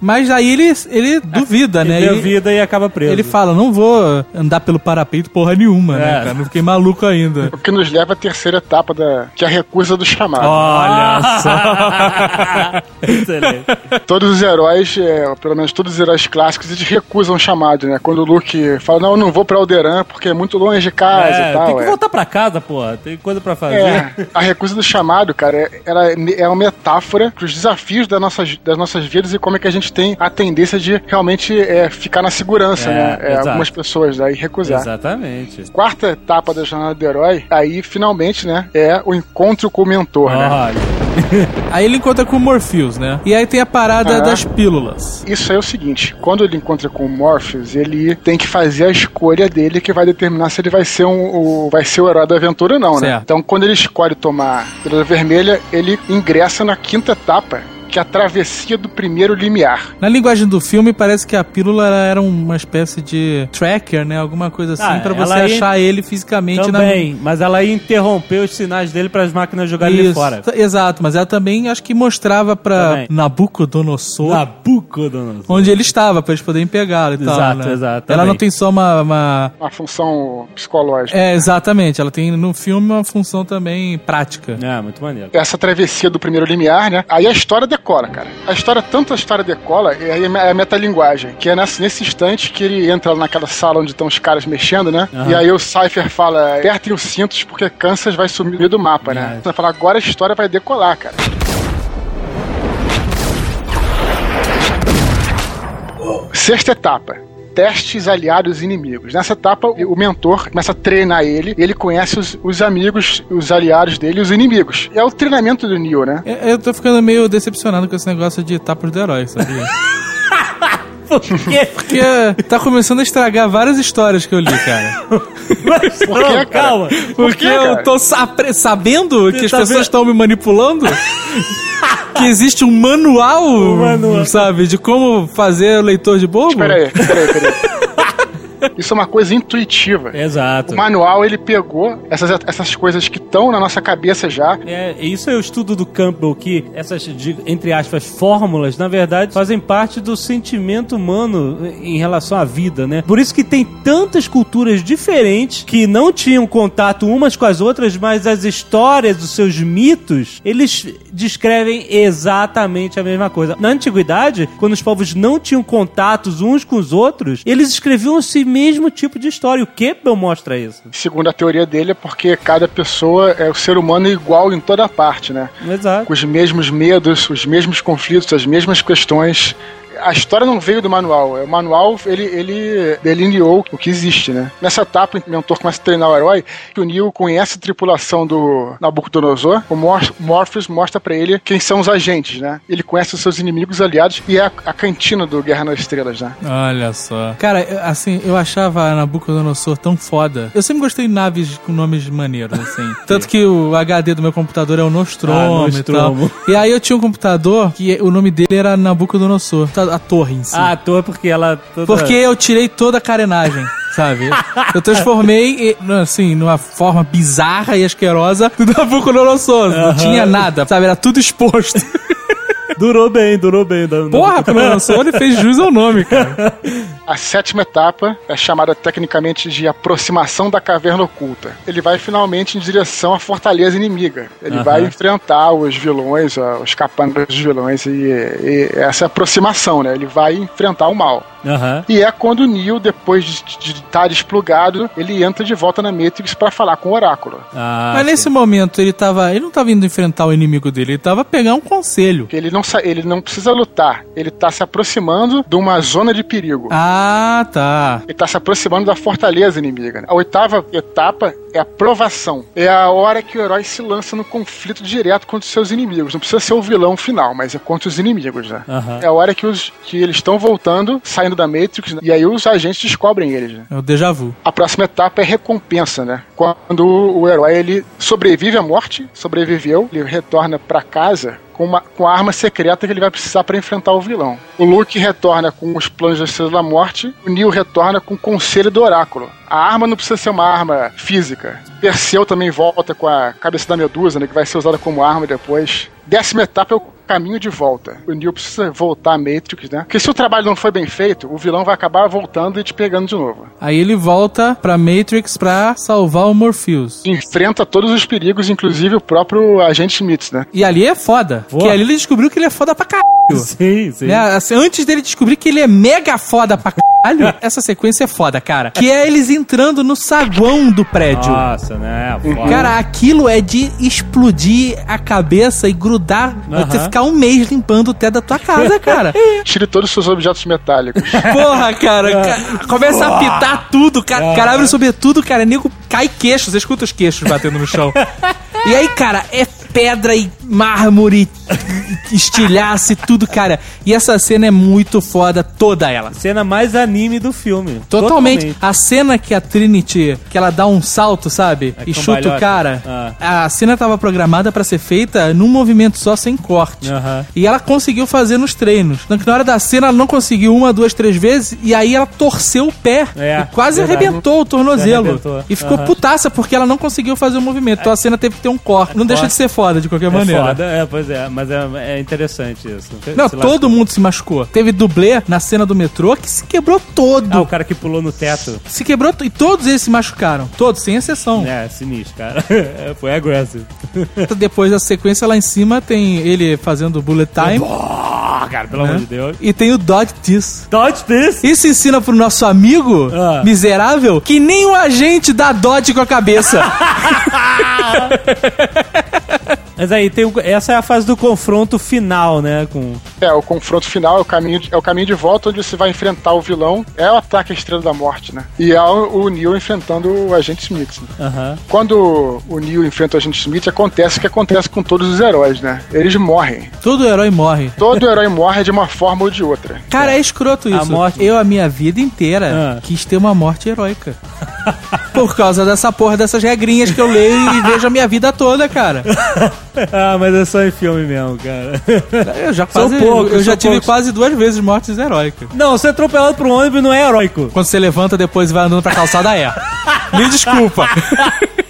Mas aí ele, ele duvida, né? Ele duvida e acaba preso. Ele fala, não vou andar pelo parapeito porra nenhuma, né, É. cara? Não fiquei maluco ainda. O que nos leva à terceira etapa, da, que é a recusa do chamado. Ah. Olha só. Excelente. Todos os heróis, é, pelo menos todos os heróis clássicos, eles recusam o chamado, né? Quando o Luke fala, não, eu não vou pra Alderan porque é muito longe de casa É, e tal. tem que é. voltar pra casa, porra. Tem coisa pra fazer. É, a recusa do chamado, cara, é- ela é uma metáfora pros desafios das nossas, das nossas vidas e como é que a gente tem a tendência de realmente é, ficar na segurança, É, né? É, algumas pessoas daí recusar. Exatamente. Quarta etapa da jornada do herói, aí finalmente, né, é o encontro com o mentor, né? Aí ele encontra com o Morpheus, né? E aí tem a parada Ah. das pílulas. Isso aí é o seguinte, quando ele encontra com o Morpheus, ele tem que fazer a escolha dele que vai determinar se ele vai ser um, o, vai ser o herói da aventura ou não, né? Certo. Então, quando ele escolhe tomar pílula vermelha, ele ingressa na quinta etapa, que é a travessia do primeiro limiar. Na linguagem do filme, parece que a pílula era uma espécie de tracker, né? Alguma coisa assim, Ah, pra ela você ia- achar ele fisicamente Também, mas ela ia interromper os sinais dele para as máquinas jogarem ele fora. Exato, mas ela também acho que mostrava pra Também. Nabucodonosor Nabucodonosor. onde ele estava, pra eles poderem pegá-lo e tal. Exato, né? exato, Ela não tem só uma, uma- Uma função psicológica. É, exatamente. Ela tem no filme uma função também prática. É, muito maneiro. Essa travessia do primeiro limiar, né? Aí a história decola, cara. A história, tanto a história decola, e aí é a metalinguagem, que é nesse, nesse instante que ele entra naquela sala onde estão os caras mexendo, né? Aham. E aí o Cypher fala, apertem os cintos porque Kansas vai sumir do mapa, né? Vai falar, agora a história vai decolar, cara. Sexta etapa. Testes aliados e inimigos. Nessa etapa, o mentor começa a treinar ele, e ele conhece os, os amigos, os aliados dele e os inimigos. É o treinamento do Neo, né? Eu, eu tô ficando meio decepcionado com esse negócio de etapas do herói, sabia? Por quê? Porque tá começando a estragar várias histórias que eu li, cara. Mas, Por quê, não, cara? calma. Porque quê, cara? eu tô sa- sabendo que as tá pessoas vendo? estão me manipulando. que existe um manual, manual. sabe, de como fazer leitor de bobo. Espera aí, espera aí, espera aí. Isso é uma coisa intuitiva. Exato. O manual, ele pegou essas, essas coisas que estão na nossa cabeça já. É, isso é o estudo do Campbell, que essas, entre aspas, fórmulas, na verdade, fazem parte do sentimento humano em relação à vida, né? Por isso que tem tantas culturas diferentes que não tinham contato umas com as outras, mas as histórias dos seus mitos, eles descrevem exatamente a mesma coisa. Na antiguidade, quando os povos não tinham contatos uns com os outros, eles escreviam esse mesmo tipo de história. O Campbell mostra isso. Segundo a teoria dele, é porque cada pessoa é o ser humano é igual em toda parte, né? Exato. Com os mesmos medos, os mesmos conflitos, as mesmas questões. A história não veio do manual. O manual, ele, ele delineou o que existe, né? Nessa etapa, o mentor começa a treinar o herói, que o Neo conhece a tripulação do Nabucodonosor. O Mor Morpheus mostra pra ele quem são os agentes, né? Ele conhece os seus inimigos aliados e é a, a cantina do Guerra nas Estrelas, né? Olha só. Cara, assim, eu achava a Nabucodonosor tão foda. Eu sempre gostei de naves com nomes maneiros, assim. Tanto que o HD do meu computador é o Nostromo, Ah, Nostromo. e tal. E aí eu tinha um computador que o nome dele era Nabucodonosor. A torre em si. Ah, à toa porque ela... Toda... Porque eu tirei toda a carenagem, sabe? Eu transformei, assim, numa forma bizarra e asquerosa do Nabucodonosor. Não Aham. tinha nada, sabe? Era tudo exposto. Durou bem, durou bem. Da- Porra, quando lançou, ele fez jus ao nome, cara. A sétima etapa é chamada tecnicamente de aproximação da caverna oculta. Ele vai finalmente em direção à fortaleza inimiga. Ele Aham. vai enfrentar os vilões, os capangas dos vilões, e, e essa é a aproximação, né? Ele vai enfrentar o mal. Aham. E é quando o Neo, depois de de estar desplugado, ele entra de volta na Matrix para falar com o Oráculo. Ah, Mas nesse momento ele tava. Ele não tava indo enfrentar o inimigo dele, ele tava pegar um conselho. Ele não, ele não precisa lutar, ele tá se aproximando de uma zona de perigo. Ah, tá. Ele tá se aproximando da fortaleza inimiga. né? A oitava etapa é a provação. É a hora que o herói se lança no conflito direto contra os seus inimigos. Não precisa ser o vilão final, mas é contra os inimigos, né? Aham. É a hora que, os, que eles estão voltando, saindo da Matrix, né? e aí os agentes descobrem eles, né? É o déjà vu. A próxima etapa é recompensa, né? Quando o herói ele sobrevive à morte, sobreviveu, ele retorna pra casa com, uma, com a arma secreta que ele vai precisar para enfrentar o vilão. O Luke retorna com os planos da Estrela da Morte, o Neo retorna com o Conselho do Oráculo. A arma não precisa ser uma arma física. Perseu também volta com a cabeça da Medusa, né, que vai ser usada como arma depois. Décima etapa é o caminho de volta. O Neo precisa voltar a Matrix, né? Porque se o trabalho não foi bem feito, o vilão vai acabar voltando e te pegando de novo. Aí ele volta pra Matrix pra salvar o Morpheus. Enfrenta todos os perigos, inclusive o próprio agente Smith, né? E ali é foda. Porque ali ele descobriu que ele é foda pra caralho. Sim, sim. Né? Assim, antes dele descobrir que ele é mega foda pra caralho, essa sequência é foda, cara. Que é eles entrando no saguão do prédio. Nossa, né? Foda. Cara, aquilo é de explodir a cabeça e grudar, Aham. você ficar um mês limpando o teto da tua casa, cara. Tire todos os seus objetos metálicos. Porra, cara, ca- começa a apitar tudo, cara, cara abre sobretudo, cara, nego cai queixo, você escuta os queixos batendo no chão. E aí, cara, é pedra e mármore, estilhaço e tudo, cara. E essa cena é muito foda, toda ela. Cena mais anime do filme. Totalmente. A cena que a Trinity, que ela dá um salto, sabe? É e chuta o cara. Ah. A cena tava programada pra ser feita num movimento só, sem corte. E ela conseguiu fazer nos treinos. Na hora da cena ela não conseguiu uma, duas, três vezes. E aí ela torceu o pé. É, e quase verdade. arrebentou o tornozelo. Arrebentou. E ficou Aham. putaça porque ela não conseguiu fazer o movimento. Então a cena teve que ter um corte. Não deixa de ser foda de qualquer É maneira. foda, é, pois é, mas é, é interessante isso. Não, Se todo mundo se machucou. Teve dublê na cena do metrô que se quebrou todo. Ah, o cara que pulou no teto. Se quebrou e todos eles se machucaram. Todos, sem exceção. É, sinistro, cara. Foi aggressive. Depois da sequência lá em cima tem ele fazendo bullet time. Cara, pelo né? amor de Deus. E tem o Dodge This. Dodge This? Isso ensina pro nosso amigo Ah. miserável que nem um agente dá Dodge com a cabeça. Mas aí, tem o- essa é a fase do confronto final, né? Com... É, o confronto final é o caminho de, é o caminho de volta onde você vai enfrentar o vilão. É o ataque à Estrela da Morte, né? E é o, o Neo enfrentando o Agente Smith. Né? Aham. Quando o Neo enfrenta o Agente Smith, acontece o que acontece com todos os heróis, né? Eles morrem. Todo herói morre. Todo herói morre de uma forma ou de outra. Cara, é escroto isso. A morte- Eu, a minha vida inteira, Ah. quis ter uma morte heróica. Por causa dessa porra, dessas regrinhas que eu leio e vejo a minha vida toda, cara. ah, mas é só em filme mesmo, cara. Eu já São quase, poucos, eu já tive poucos. quase duas vezes mortes heróicas. Não, ser atropelado por um ônibus não é heróico. Quando você levanta depois e vai andando pra calçada, é. Me desculpa.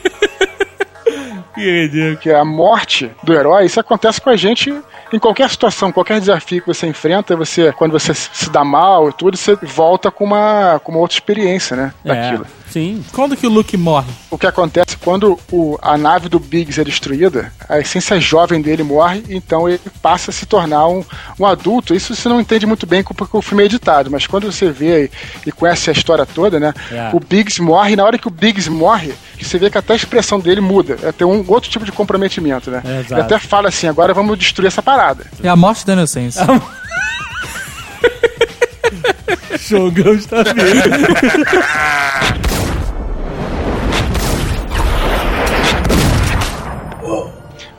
Que a morte do herói, isso acontece com a gente em qualquer situação, qualquer desafio que você enfrenta, você, quando você se dá mal e tudo, você volta com uma, com uma outra experiência, né? Daquilo. É, sim. Quando que o Luke morre? O que acontece quando o, a nave do Biggs é destruída, a essência jovem dele morre, então ele passa a se tornar um, um adulto. Isso você não entende muito bem porque o filme é editado, mas quando você vê e, e conhece a história toda, né? É. O Biggs morre, e na hora que o Biggs morre, você vê que até a expressão dele muda. É ter um outro tipo de comprometimento, né? É, Ele exato. até fala assim: agora vamos destruir essa parada. É a morte da inocência. Jogão está vivo.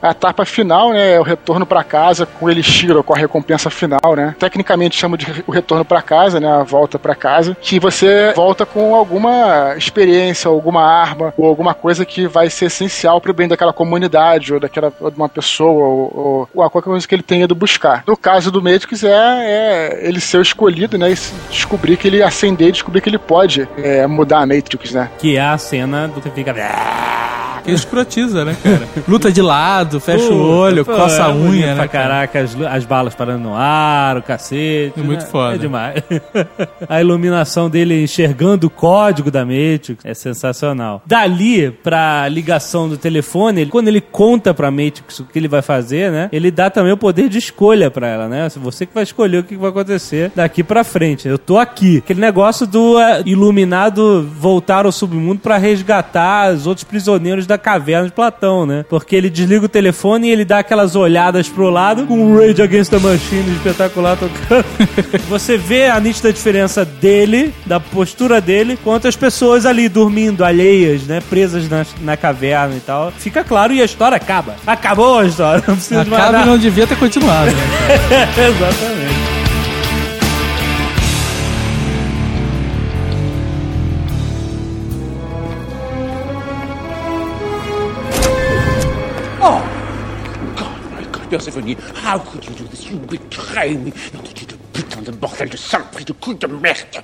A etapa final, né, é o retorno pra casa com o Elixir, com a recompensa final, né? Tecnicamente chama de o retorno pra casa, né, a volta pra casa, que você volta com alguma experiência, alguma arma ou alguma coisa que vai ser essencial pro bem daquela comunidade ou daquela ou de uma pessoa ou, ou, ou qualquer coisa que ele tenha ido buscar. No caso do Matrix é, é ele ser o escolhido, né, e descobrir que ele acender e descobrir que ele pode é, mudar a Matrix, né? Que é a cena do que fica. Que escrotiza, né, cara? Luta de lado, fecha o olho, Pô, coça é a bonito unha, pra né? cara? caraca, as, as balas parando no ar, o cacete. É muito né? foda. É demais. a iluminação dele enxergando o código da Matrix é sensacional. Dali pra ligação do telefone, ele- quando ele conta pra Matrix o que ele vai fazer, né? Ele dá também o poder de escolha pra ela, né? Você que vai escolher o que vai acontecer daqui pra frente. Eu tô aqui. Aquele negócio do eh, iluminado voltar ao submundo pra resgatar os outros prisioneiros da caverna de Platão, né? Porque ele desliga o telefone e ele dá aquelas olhadas pro lado com o Rage Against the Machine espetacular tocando. Você vê a nítida diferença dele, da postura dele, com outras pessoas ali dormindo, alheias, né? Presas na, na caverna e tal. Fica claro e a história acaba. Acabou a história. Não precisa de mais Acaba e nada. não devia ter continuado, né? Exatamente. Perséphone, how could you do this? You betray me. Nom de Dieu de putain de bordel de saloperie de cul de merde.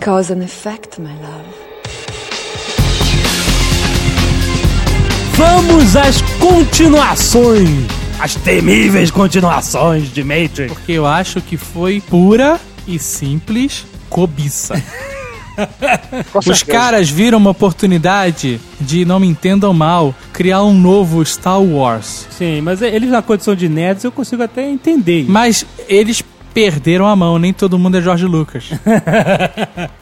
Cause and effect, my love. Vamos às continuações. As temíveis continuações de Matrix. Porque eu acho que foi pura e simples cobiça. Os caras viram uma oportunidade de, não me entendam mal, criar um novo Star Wars. Sim, mas eles na condição de nerds eu consigo até entender. Mas eles perderam a mão, nem todo mundo é George Lucas.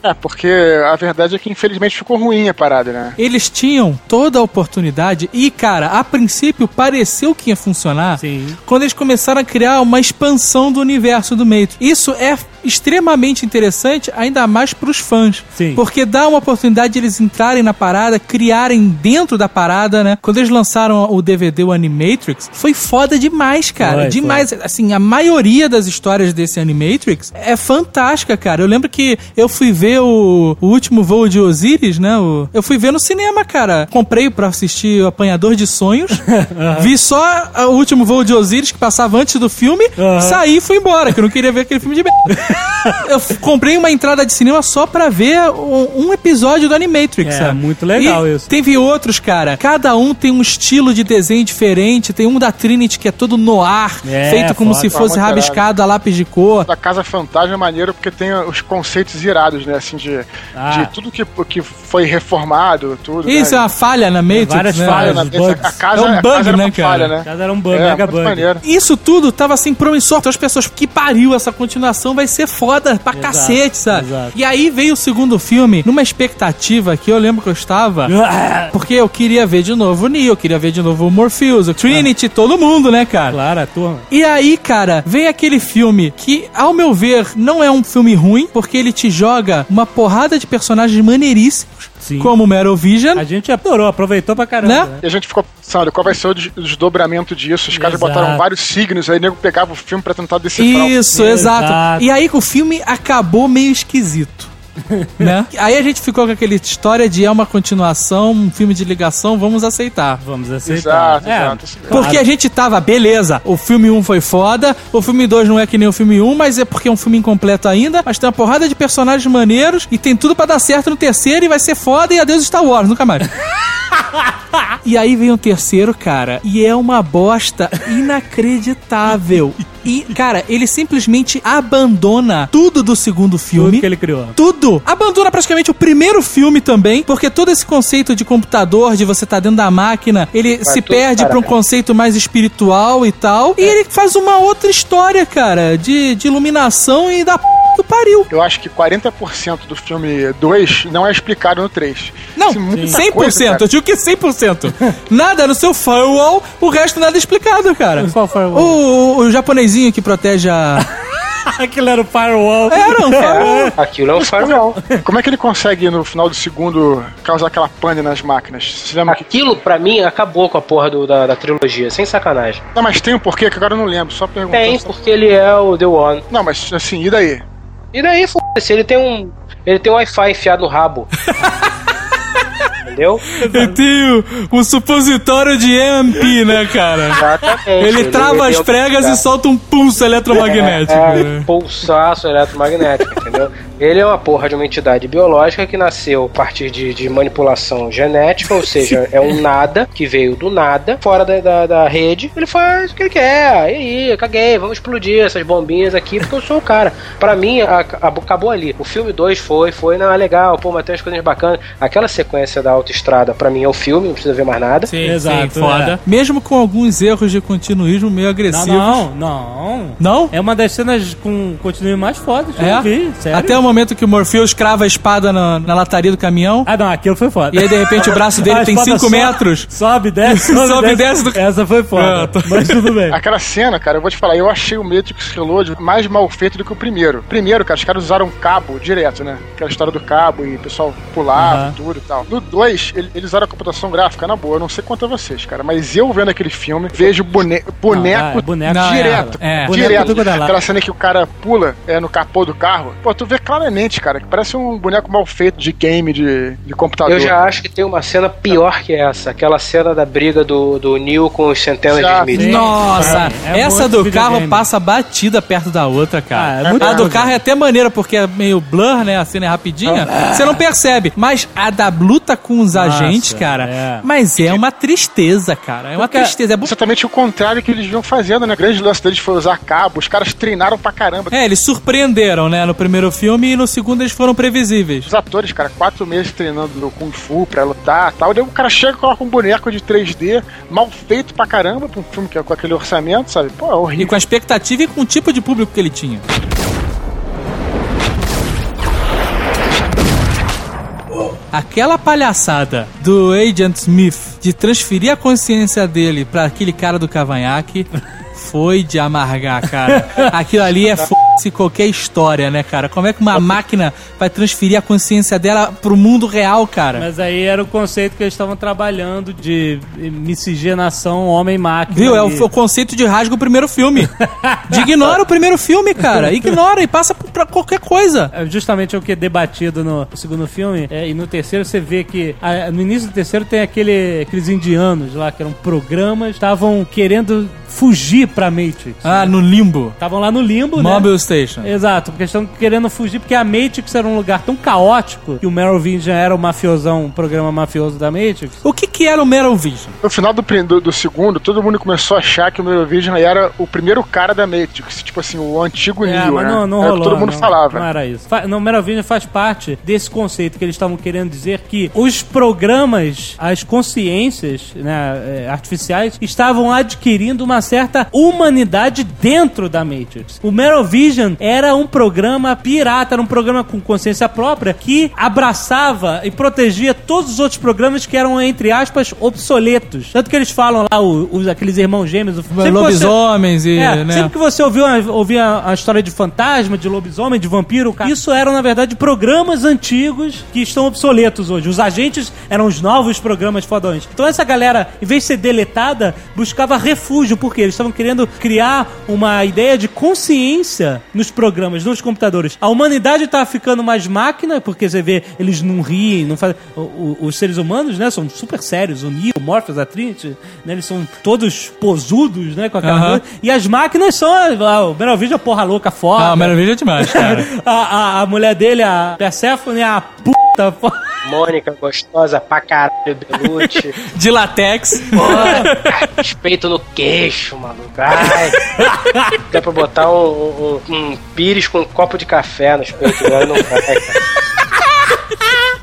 É, porque a verdade é que infelizmente ficou ruim a parada, né? Eles tinham toda a oportunidade e, cara, a princípio pareceu que ia funcionar quando eles começaram a criar uma expansão do universo do Matrix. Isso é extremamente interessante, ainda mais pros fãs. Porque dá uma oportunidade de eles entrarem na parada, criarem dentro da parada, né? Quando eles lançaram o DVD, o Animatrix, foi foda demais, cara. Foi, demais. Assim, a maioria das histórias desse Animatrix é fantástica, cara. Eu lembro que eu fui ver o, o último voo de Osiris, né? O- eu fui ver no cinema, cara. Comprei pra assistir o Apanhador de Sonhos. Vi só a- o último voo de Osiris que passava antes do filme. Saí e fui embora, que eu não queria ver aquele filme de merda. eu comprei uma entrada de cinema só pra ver um, um episódio do Animatrix. É, sabe? muito legal E isso. Teve outros, cara. Cada um tem um estilo de desenho diferente. Tem um da Trinity que é todo noir, É, feito como foda. se fosse Ah, muito rabiscado a lápis de cor. Da Casa Fantasma é maneiro porque tem os conceitos irados, né? Assim, de, Ah. de tudo que, que foi reformado, tudo. Isso é né? uma falha na Matrix, várias né? falhas, né? Bugs. A casa- é um a bug, casa era né, uma cara? falha, né? A casa era um bug, É, mega muito bug. maneiro. Isso tudo tava assim promissor. Então as pessoas, que pariu, essa continuação vai ser foda pra cacete, sabe? exato. E aí veio o segundo filme, numa expectativa que eu lembro que eu estava, porque eu queria ver de novo o Neo, eu queria ver de novo o Morpheus, o Trinity, todo mundo, né, cara? Claro, a turma. E aí, cara, vem aquele filme que, ao meu ver, não é um filme ruim, porque ele te joga uma porrada de personagens maneiríssimos, como o Metal Vision. A gente adorou, aproveitou pra caramba. Né? né? E a gente ficou pensando, qual vai ser o des- o desdobramento disso? Os caras Exato. botaram vários signos, aí o nego pegava o filme pra tentar decifrar. Isso, filme. exato. E aí que o filme acabou meio esquisito. Né? Aí a gente ficou com aquela história de é uma continuação, um filme de ligação, vamos aceitar. Vamos aceitar. Exato, É, exato. Porque a gente tava, beleza, o filme 1 foi foda, o filme 2 não é que nem o filme 1, mas é porque é um filme incompleto ainda, mas tem uma porrada de personagens maneiros e tem tudo pra dar certo no terceiro e vai ser foda e adeus Star Wars, nunca mais. E aí vem o terceiro, cara, e é uma bosta inacreditável. E, cara, ele simplesmente abandona tudo do segundo filme. Tudo que ele criou. Tudo. Abandona praticamente o primeiro filme também, porque todo esse conceito de computador, de você estar dentro da máquina, ele Vai se perde para pra um conceito mais espiritual e tal. E ele faz uma outra história, cara, de, de iluminação e da p do pariu. Eu acho que 40% do filme 2 não é explicado no 3. Não, muita 100%. coisa, cara. eu digo que 100%. nada no seu firewall, o resto nada explicado, cara. Qual firewall? O, o japonesinho que protege a... Aquilo era o firewall. Era um firewall. Aquilo é um firewall. Como é que ele consegue, no final do segundo, causar aquela pane nas máquinas? Lembra que... Aquilo, pra mim, acabou com a porra do- da, da trilogia, sem sacanagem. Não, mas tem um porquê que agora eu não lembro, só perguntando. Tem, porque ele é o The One. Não, mas assim, e daí? E daí, f***se, ele tem um. Ele tem um Wi-Fi enfiado no rabo. Entendeu? Eu tenho o supositório de EMP, né, cara? Exatamente. Ele trava as tem um- pregas e solta um pulso eletromagnético. É, né? é, pulsaço eletromagnético, entendeu? Ele é uma porra de uma entidade biológica que nasceu a partir de, de manipulação genética, ou seja, é um nada que veio do nada, fora da, da, da rede. Ele faz o que ele quer. E aí, caguei, vamos explodir essas bombinhas aqui porque eu sou o cara. Pra mim, a- a- acabou ali. O filme 2 foi, foi, não, é legal, pô, mas tem umas coisas bacanas. Aquela sequência da autoestrada, pra mim, é o filme, não precisa ver mais nada. Sim, Exato, sim, foda. Mesmo com alguns erros de continuismo meio agressivos. Não, não, não. Não? É uma das cenas com continuo mais fodas que É? eu vi, sério. Até o momento que o Morpheus crava a espada na, na lataria do caminhão. Ah, não, aquilo foi foda. E aí, de repente, o braço dele A tem espada 5 sobe- metros. Sobe, desce, sobe, Sobe e desce. desce do- Essa foi foda. Ah, tá. Mas tudo bem. Aquela cena, cara, eu vou te falar, eu achei o Matrix Reload mais mal feito do que o primeiro. Primeiro, cara, os caras usaram cabo direto, né? Aquela história do cabo e o pessoal pulava Aham. tudo e tal. No 2, Mas ele- eles usaram a computação gráfica, na boa, eu não sei quanto a vocês, cara, mas eu vendo aquele filme, vejo bone boneco, Não, é, boneco Não, é, direto. é. Boneco direto. tudo quanto é. Aquela cena que o cara pula é, no capô do carro. Pô, tu vê claramente, cara, que parece um boneco mal feito de game, de, de computador. Eu já acho que tem uma cena pior que essa. Aquela cena da briga do, do Neil com os centenas Já, de Smith. Nossa, É, é essa do videogame. carro passa batida perto da outra, cara. Ah, é muito a do carro é até maneira, porque é meio blur, né? A cena é rapidinha. Você não percebe. Mas a da luta com os Nossa, agentes, cara. é. Mas é uma tristeza, cara. É uma Porque- tristeza. É, bu- Exatamente o contrário que eles vinham fazendo, né? O grande lance deles foi usar cabo, os caras treinaram pra caramba. é, eles surpreenderam, né? No primeiro filme e no segundo eles foram previsíveis. Os atores, cara, quatro meses treinando no Kung Fu pra lutar tal. Daí o cara chega e coloca um boneco de 3D, mal feito pra caramba, pra um filme que é com aquele orçamento, sabe? Pô, é E horrível. com a expectativa e com o tipo de público que ele tinha. Aquela palhaçada do Agent Smith de transferir a consciência dele pra aquele cara do cavanhaque foi de amargar, cara. Aquilo ali é f***se qualquer história, né, cara? Como é que uma máquina vai transferir a consciência dela pro mundo real, cara? Mas aí era o conceito que eles estavam trabalhando de miscigenação homem-máquina. Viu? É o, conceito de rasga o primeiro filme. De ignora o primeiro filme, cara. Ignora e passa pra qualquer coisa. É justamente o que é debatido no segundo filme. é, e no terceiro você vê que ah, no início do terceiro tem aquele, aqueles indianos lá que eram programas, estavam querendo fugir pra Matrix. Ah, no limbo. Estavam lá no limbo, né? Station. Exato, porque estão querendo fugir, porque a Matrix era um lugar tão caótico que o Merovingian era o mafiosão, um programa mafioso da Matrix. O que que era o Vision? No final do, do, do segundo, todo mundo começou a achar que o Eurovision era o primeiro cara da Matrix. Tipo assim, o antigo É, Neo, mas né? não, não Era o rolou. todo mundo não, falava. Não era isso. Fa- Não, Merovingian faz parte desse conceito que eles estavam querendo dizer que os programas, as consciências né, eh, artificiais, estavam adquirindo uma certa humanidade dentro da Matrix. O Era um programa pirata, era um programa com consciência própria que abraçava e protegia todos os outros programas que eram, entre aspas, obsoletos. Tanto que eles falam lá, os, aqueles irmãos gêmeos. sempre que você- Lobisomens e, é, né? Sempre que você ouviu ouvia a história de fantasma, de lobisomem, de vampiro, cara, isso eram, na verdade, programas antigos que estão obsoletos hoje. Os agentes eram os novos programas fodões. Então essa galera, em vez de ser deletada, buscava refúgio, porque eles estavam querendo criar uma ideia de consciência nos programas, nos computadores. A humanidade tá ficando mais máquina, porque você vê, eles não riem, não fazem... o- o- Os seres humanos, né, são super sérios. O Neo, o Morpheus, a Trinity, né, eles são todos posudos, né, com aquela coisa. E as máquinas são. O Merovingian, porra louca, foda. Ah, o Metal é demais, cara. a, a, a mulher dele, a Persephone, é a puta. Fo- Mônica, gostosa pra caralho, Belucci. De latex. Porra, respeito no queixo, maluco. Ai. Dá pra botar um, um, um pires com um copo de café nos peitos, agora não vai, cara.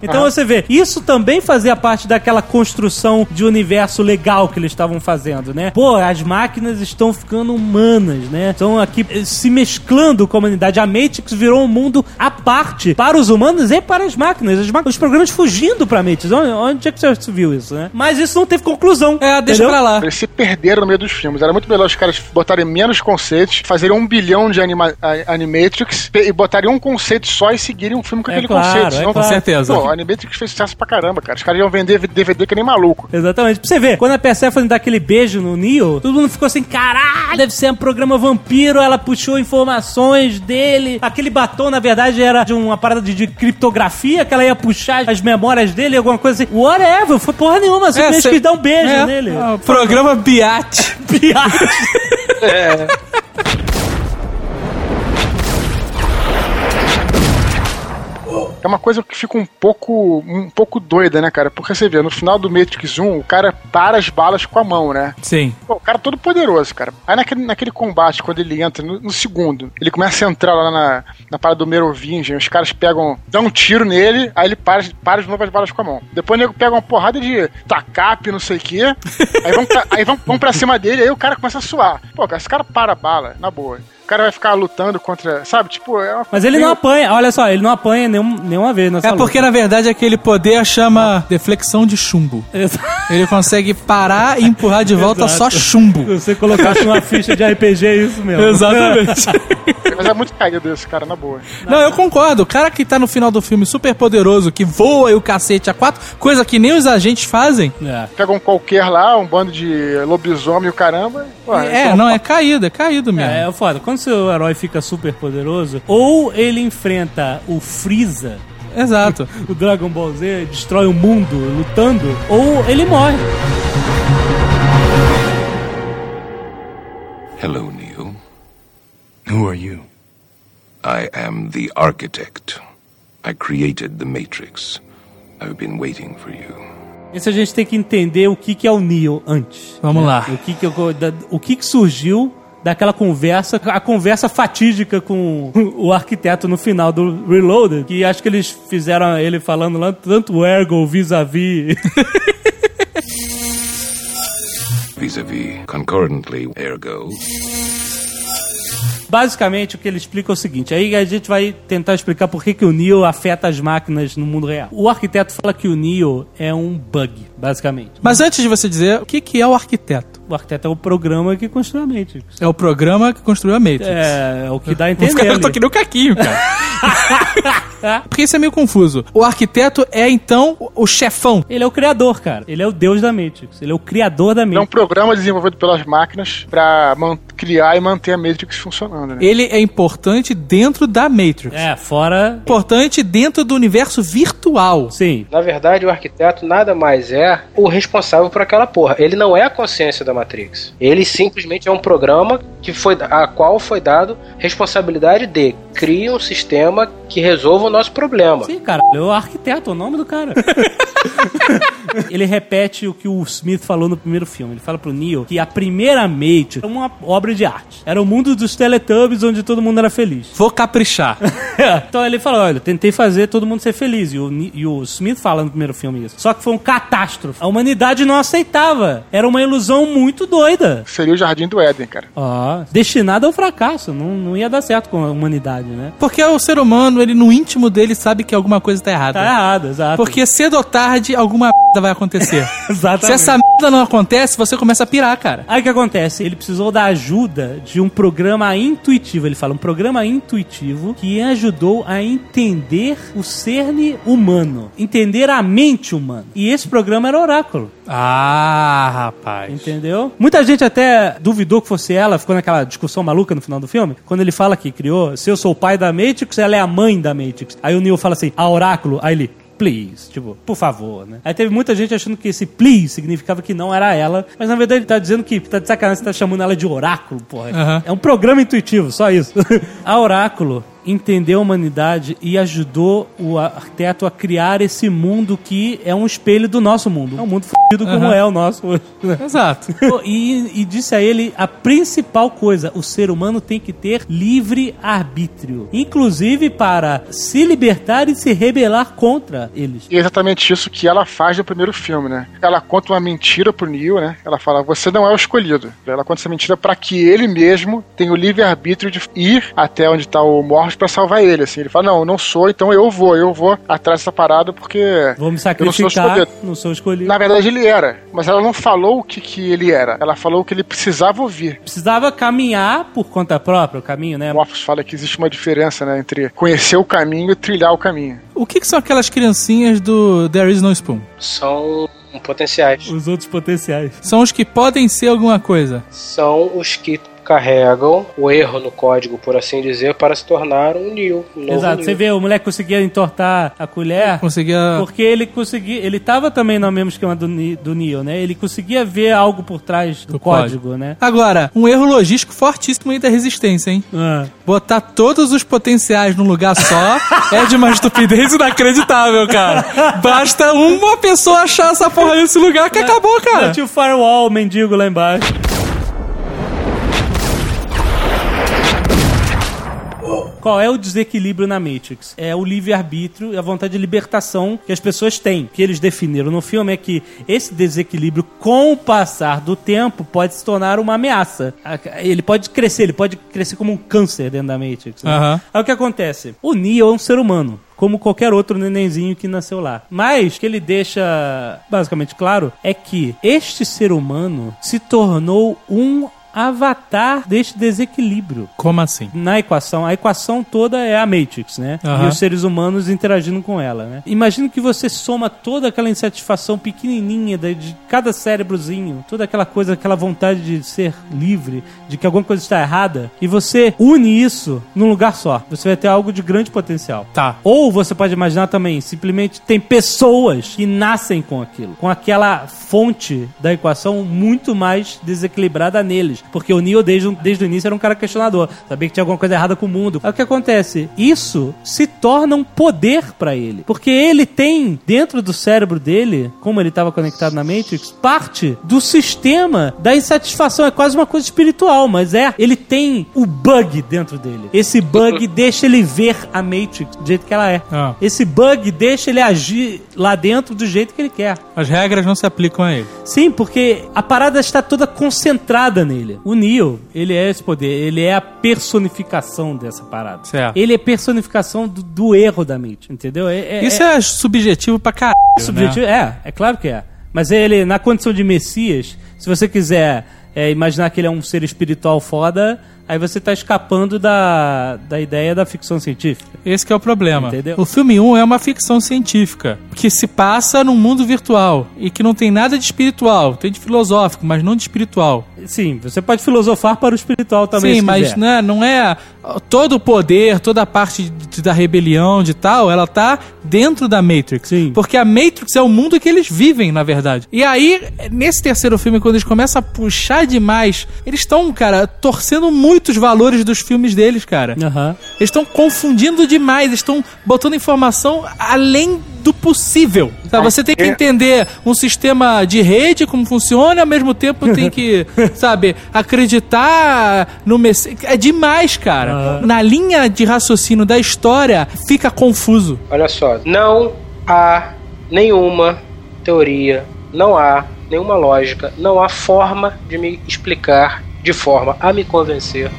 Então você vê, isso também fazia parte daquela construção de universo legal que eles estavam fazendo, né? Pô, as máquinas estão ficando humanas, né? Estão aqui eh, se mesclando com a humanidade. A Matrix virou um mundo à parte para os humanos e para as máquinas. As máquinas- os programas fugindo pra Matrix. Onde, onde é que você viu isso, né? Mas isso não teve conclusão. É, deixa entendeu? pra lá. Eles se perderam no meio dos filmes. Era muito melhor os caras botarem menos conceitos, fazerem um bilhão de anima Animatrix e botarem um conceito só e seguirem um filme com É aquele claro, conceito. é Senão, claro. Com certeza. Pô, a Animatrix fez sucesso pra caramba, cara. Os caras iam vender DVD que nem maluco. Exatamente. Pra você ver, quando a Persephone dá aquele beijo no Neo, todo mundo ficou assim, caralho, deve ser um programa vampiro, ela puxou informações dele. Aquele batom, na verdade, era de uma parada de, de criptografia, que ela ia puxar as memórias dele, alguma coisa assim. Whatever, foi porra nenhuma, simplesmente cê- quis dar um beijo É, nele. ah, Programa Biate. Piada. É uma coisa que fica um pouco, um pouco doida, né, cara? Porque você vê, no final do Matrix 1, o cara para as balas com a mão, né? Sim. Pô, o cara é todo poderoso, cara. Aí naquele, naquele combate, quando ele entra, no, no segundo, ele começa a entrar lá na, na parada do Merovingian, os caras pegam, dão um tiro nele, aí ele para, para de novo as balas com a mão. Depois o nego pega uma porrada de tacape, não sei o quê, aí vão, aí vão, vão pra cima dele, aí o cara começa a suar. Pô, cara, esse cara para a bala, na boa. O cara vai ficar lutando contra, sabe? Tipo, é uma Mas ele não apanha, olha só, ele não apanha nenhum, nenhuma vez nessa É porque, na verdade, aquele poder chama deflexão de chumbo. luta. Ele consegue parar e empurrar de volta Exato. só chumbo. Se você colocasse numa ficha de RPG, é isso mesmo. Exatamente. Mas é muito caído esse cara, na boa. Não, eu concordo. O cara que tá no final do filme super poderoso, que voa e o cacete a quatro, coisa que nem os agentes fazem. É. Pega um qualquer lá, um bando de lobisomem e o caramba. pô, É, então- não, é caído, é caído mesmo. É, é foda. Quando seu herói fica super poderoso, ou ele enfrenta o Freeza, Exato. o Dragon Ball Z, destrói o mundo lutando, ou ele morre. Hello, Neo. Who are you? I am the architect. I created the Matrix. I've been waiting for you. Esse a gente tem que entender o que, que é o Neo antes. Vamos lá. O que, que, o que, que surgiu daquela conversa, a conversa fatídica com o arquiteto no final do Reloaded, que acho que eles fizeram ele falando lá tanto ergo vis-a-vis. Vis-a-vis, concordantly, ergo. Basicamente, o que ele explica é o seguinte: aí a gente vai tentar explicar por que, que o Neo afeta as máquinas no mundo real. O arquiteto fala que o Neo é um bug, basicamente. Mas antes de você dizer, o que, que é o arquiteto? O arquiteto é o programa que construiu a Matrix. É o programa que construiu a Matrix. É, é o que dá a Os entender. caras estão ali. aqui no caquinho, cara. Porque isso é meio confuso. O arquiteto é, então, o- o chefão. Ele é o criador, cara. Ele é o deus da Matrix. Ele é o criador da É um Matrix. programa desenvolvido pelas máquinas pra criar e manter a Matrix funcionando, né? Ele é importante dentro da Matrix. É, fora. Importante dentro do universo virtual. Sim. Na verdade, o arquiteto nada mais é o responsável por aquela porra. Ele não é a consciência da Matrix. Ele simplesmente é um programa que foi a qual foi dado responsabilidade de criar um sistema que resolva o nosso problema. Sim, cara. É o arquiteto, é o nome do cara. ele repete o que o Smith falou no primeiro filme. Ele fala pro Neo que a primeira Matrix era uma obra de arte. Era o mundo dos Teletubbies onde todo mundo era feliz. Vou caprichar. então ele fala: olha, tentei fazer todo mundo ser feliz. E o, e o Smith fala no primeiro filme isso. Só que foi um catástrofe. A humanidade não aceitava. Era uma ilusão muito doida. Seria o Jardim do Éden, cara. Ó, destinado ao fracasso. Não, não ia dar certo com a humanidade, né? Porque o ser humano, ele no íntimo dele sabe que alguma coisa tá errada. Tá errado, exato. Porque cedo ou tarde alguma merda vai acontecer. Exatamente. Se essa merda não acontece, você começa a pirar, cara. Aí o que acontece? Ele precisou da ajuda de um programa intuitivo. Ele fala, um programa intuitivo que ajudou a entender o cerne humano, entender a mente humana. E esse programa era Oráculo. Ah, rapaz. Entendeu? Muita gente até duvidou que fosse ela, ficou naquela discussão maluca no final do filme, quando ele fala que criou, se eu sou o pai da Matrix, ela é a mãe da Matrix. Aí o Neo fala assim, a Oráculo, aí ele, please, tipo, por favor, né? Aí teve muita gente achando que esse please significava que não era ela, mas na verdade ele tá dizendo que tá de sacanagem, você tá chamando ela de Oráculo, porra. Aham. É um programa intuitivo, só isso. a Oráculo entendeu a humanidade e ajudou o arquiteto a criar esse mundo que é um espelho do nosso mundo. É um mundo fodido como Aham. é o nosso hoje. né? Exato. E, e disse a ele a principal coisa: o ser humano tem que ter livre arbítrio, inclusive para se libertar e se rebelar contra eles. E é exatamente isso que ela faz no primeiro filme, né? Ela conta uma mentira pro Neo, né? Ela fala: Você não é o escolhido. Ela conta essa mentira pra que ele mesmo tenha o livre-arbítrio de ir até onde tá o Morpheus pra salvar ele. Assim. Ele fala: Não, eu não sou, então eu vou. Eu vou atrás dessa parada porque. Vou me eu não sou sacrificar, escolhido. não sou escolhido. Na verdade, ele era. Mas ela não falou o que, que ele era. Ela falou o que ele precisava ouvir. Precisava caminhar por conta própria, o caminho, né? O Morpheus fala que existe uma diferença né, entre conhecer o caminho e trilhar o caminho. O que, que são aquelas criancinhas do There Is No Spoon? São potenciais. Os outros potenciais. São os que podem ser alguma coisa. São os que carregam o erro no código, por assim dizer, para se tornar um Neo. Um novo Exato, Neo. você vê, o moleque conseguia entortar a colher. Conseguia. Porque ele conseguia. Ele tava também no mesmo esquema do, do Neo, né? Ele conseguia ver algo por trás do, Do código, código. né? Agora, um erro logístico fortíssimo aí da resistência, hein? Ah. Botar todos os potenciais num lugar só é de uma estupidez inacreditável, cara. Basta uma pessoa achar essa porra nesse lugar que acabou, cara. Tinha o firewall, o mendigo lá embaixo. Qual é o desequilíbrio na Matrix? É o livre-arbítrio e a vontade de libertação que as pessoas têm. O que eles definiram no filme é que esse desequilíbrio, com o passar do tempo, pode se tornar uma ameaça. Ele pode crescer, ele pode crescer como um câncer dentro da Matrix. né? Aham. Aí o que acontece? O Neo é um ser humano. Como qualquer outro nenenzinho que nasceu lá. Mas o que ele deixa basicamente claro é que este ser humano se tornou um avatar deste desequilíbrio. Como assim? Na equação, a equação toda é a Matrix, né? Aham. E os seres humanos interagindo com ela, né? Imagina que você soma toda aquela insatisfação pequenininha de, de cada cérebrozinho, toda aquela coisa, aquela vontade de ser livre, de que alguma coisa está errada, e você une isso num lugar só. Você vai ter algo de grande potencial. Tá. Ou você pode imaginar também, simplesmente tem pessoas que nascem com aquilo, com aquela fonte da equação muito mais desequilibrada neles. Porque o Neo, desde, o- desde o início, era um cara questionador. Sabia que tinha alguma coisa errada com o mundo. Aí o que acontece? Isso se torna um poder pra ele. Porque ele tem, dentro do cérebro dele, como ele estava conectado na Matrix, parte do sistema da insatisfação. É quase uma coisa espiritual, mas é. Ele tem o bug dentro dele. Esse bug deixa ele ver a Matrix do jeito que ela é. Ah. Esse bug deixa ele agir lá dentro do jeito que ele quer. As regras não se aplicam a ele. Sim, porque a parada está toda concentrada nele. O Neo, ele é esse poder, ele é a personificação dessa parada. Certo. Ele é personificação do, do erro da mente, entendeu? É, é- Isso é, subjetivo pra caralho. subjetivo, né? é, é claro que é. Mas ele, na condição de Messias, se você quiser é, imaginar que ele é um ser espiritual foda, aí você tá escapando da, da ideia da ficção científica. Esse que é o problema. Entendeu? O filme 1 é uma ficção científica que se passa num mundo virtual e que não tem nada de espiritual, tem de filosófico, mas não de espiritual. Sim, você pode filosofar para o espiritual também. Sim, mas né, não é todo o poder, toda a parte de- da rebelião de tal, ela tá dentro da Matrix. Sim. Porque a Matrix é o mundo que eles vivem, na verdade. E aí, nesse terceiro filme, quando eles começam a puxar demais, eles estão, cara, torcendo muitos valores dos filmes deles, cara. Aham. Eles estão confundindo demais, eles estão botando informação além do possível. Sabe? Você tem que entender um sistema de rede, como funciona, e ao mesmo tempo tem que, sabe, acreditar no Messias. É demais, cara. Na linha de raciocínio da história, fica confuso. Olha só, não há nenhuma teoria, não há nenhuma lógica, não há forma de me explicar de forma a me convencer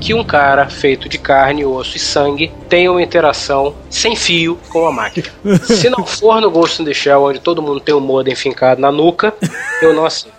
que um cara feito de carne, osso e sangue tem uma interação sem fio com a máquina. Se não for no Ghost in the Shell, onde todo mundo tem o modem fincado na nuca, eu não aceito.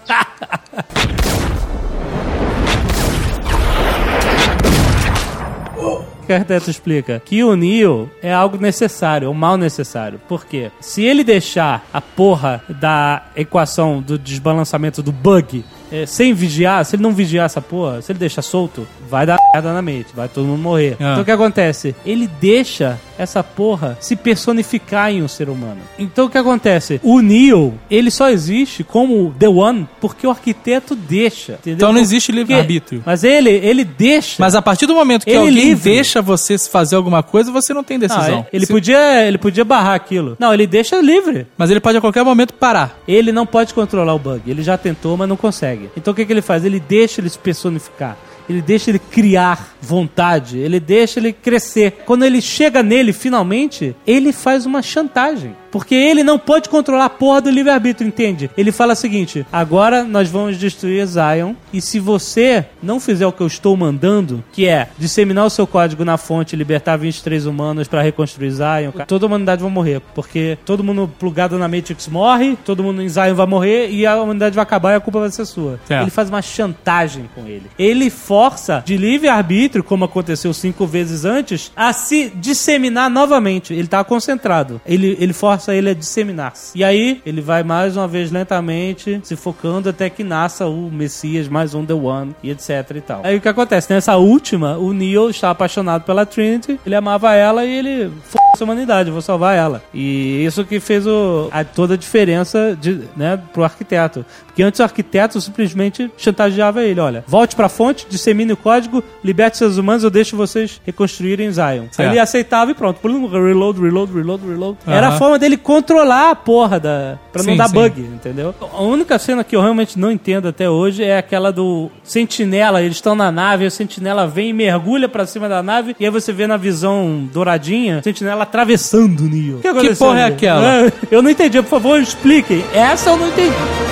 que o arquiteto explica? Que o Neo é algo necessário, é um mal necessário. Por quê? Se ele deixar a porra da equação do desbalançamento do bug eh, sem vigiar, se ele não vigiar essa porra, se ele deixar solto, vai dar merda na mente, vai todo mundo morrer. Ah. Então o que acontece? Ele deixa essa porra se personificar em um ser humano. Então o que acontece? O Neo, ele só existe como The One porque o arquiteto deixa. entendeu? Então não existe livre-arbítrio. Mas ele, ele deixa. Mas a partir do momento que Ele alguém livre. deixa você fazer alguma coisa, você não tem decisão. é- ele, podia, ele podia barrar aquilo. Não, ele deixa livre. Mas ele pode a qualquer momento parar. Ele não pode controlar o bug. Ele já tentou, mas não consegue. Então o que, que ele faz? Ele deixa ele se personificar. Ele deixa ele criar vontade. Ele deixa ele crescer. Quando ele chega nele, finalmente, ele faz uma chantagem. Porque ele não pode controlar a porra do livre-arbítrio, entende? Ele fala o seguinte: agora nós vamos destruir Zion. E se você não fizer o que eu estou mandando, que é disseminar o seu código na fonte libertar 23 humanos pra reconstruir Zion, toda a humanidade vai morrer. Porque todo mundo plugado na Matrix morre, todo mundo em Zion vai morrer e a humanidade vai acabar e a culpa vai ser sua. Certo. Ele faz uma chantagem com ele. Ele força de livre-arbítrio, como aconteceu cinco vezes antes, a se disseminar novamente. Ele tá concentrado. Ele, ele força ele a disseminar-se. E aí, ele vai mais uma vez lentamente se focando até que nasça o Messias, mais um The One, e etc e tal. Aí o que acontece? Nessa última, o Neo está apaixonado pela Trinity, ele amava ela e ele f a humanidade, vou salvar ela. E isso que fez o, a, toda a diferença de, né, pro arquiteto. Porque antes o arquiteto simplesmente chantageava ele: olha, volte pra fonte, dissemine o código, liberte seus humanos, eu deixo vocês reconstruírem Zion. Certo. ele aceitava e pronto. Reload, reload, reload, reload. Era a forma dele controlar a porra da. pra não Sim, dar sim. bug, entendeu? A única cena que eu realmente não entendo até hoje é aquela do sentinela. Eles estão na nave, o sentinela vem e mergulha pra cima da nave, e aí você vê na visão douradinha, o sentinela atravessando o Neo. O aconteceu porra é ali? aquela? É, Eu não entendi, por favor, expliquem. Essa eu não entendi.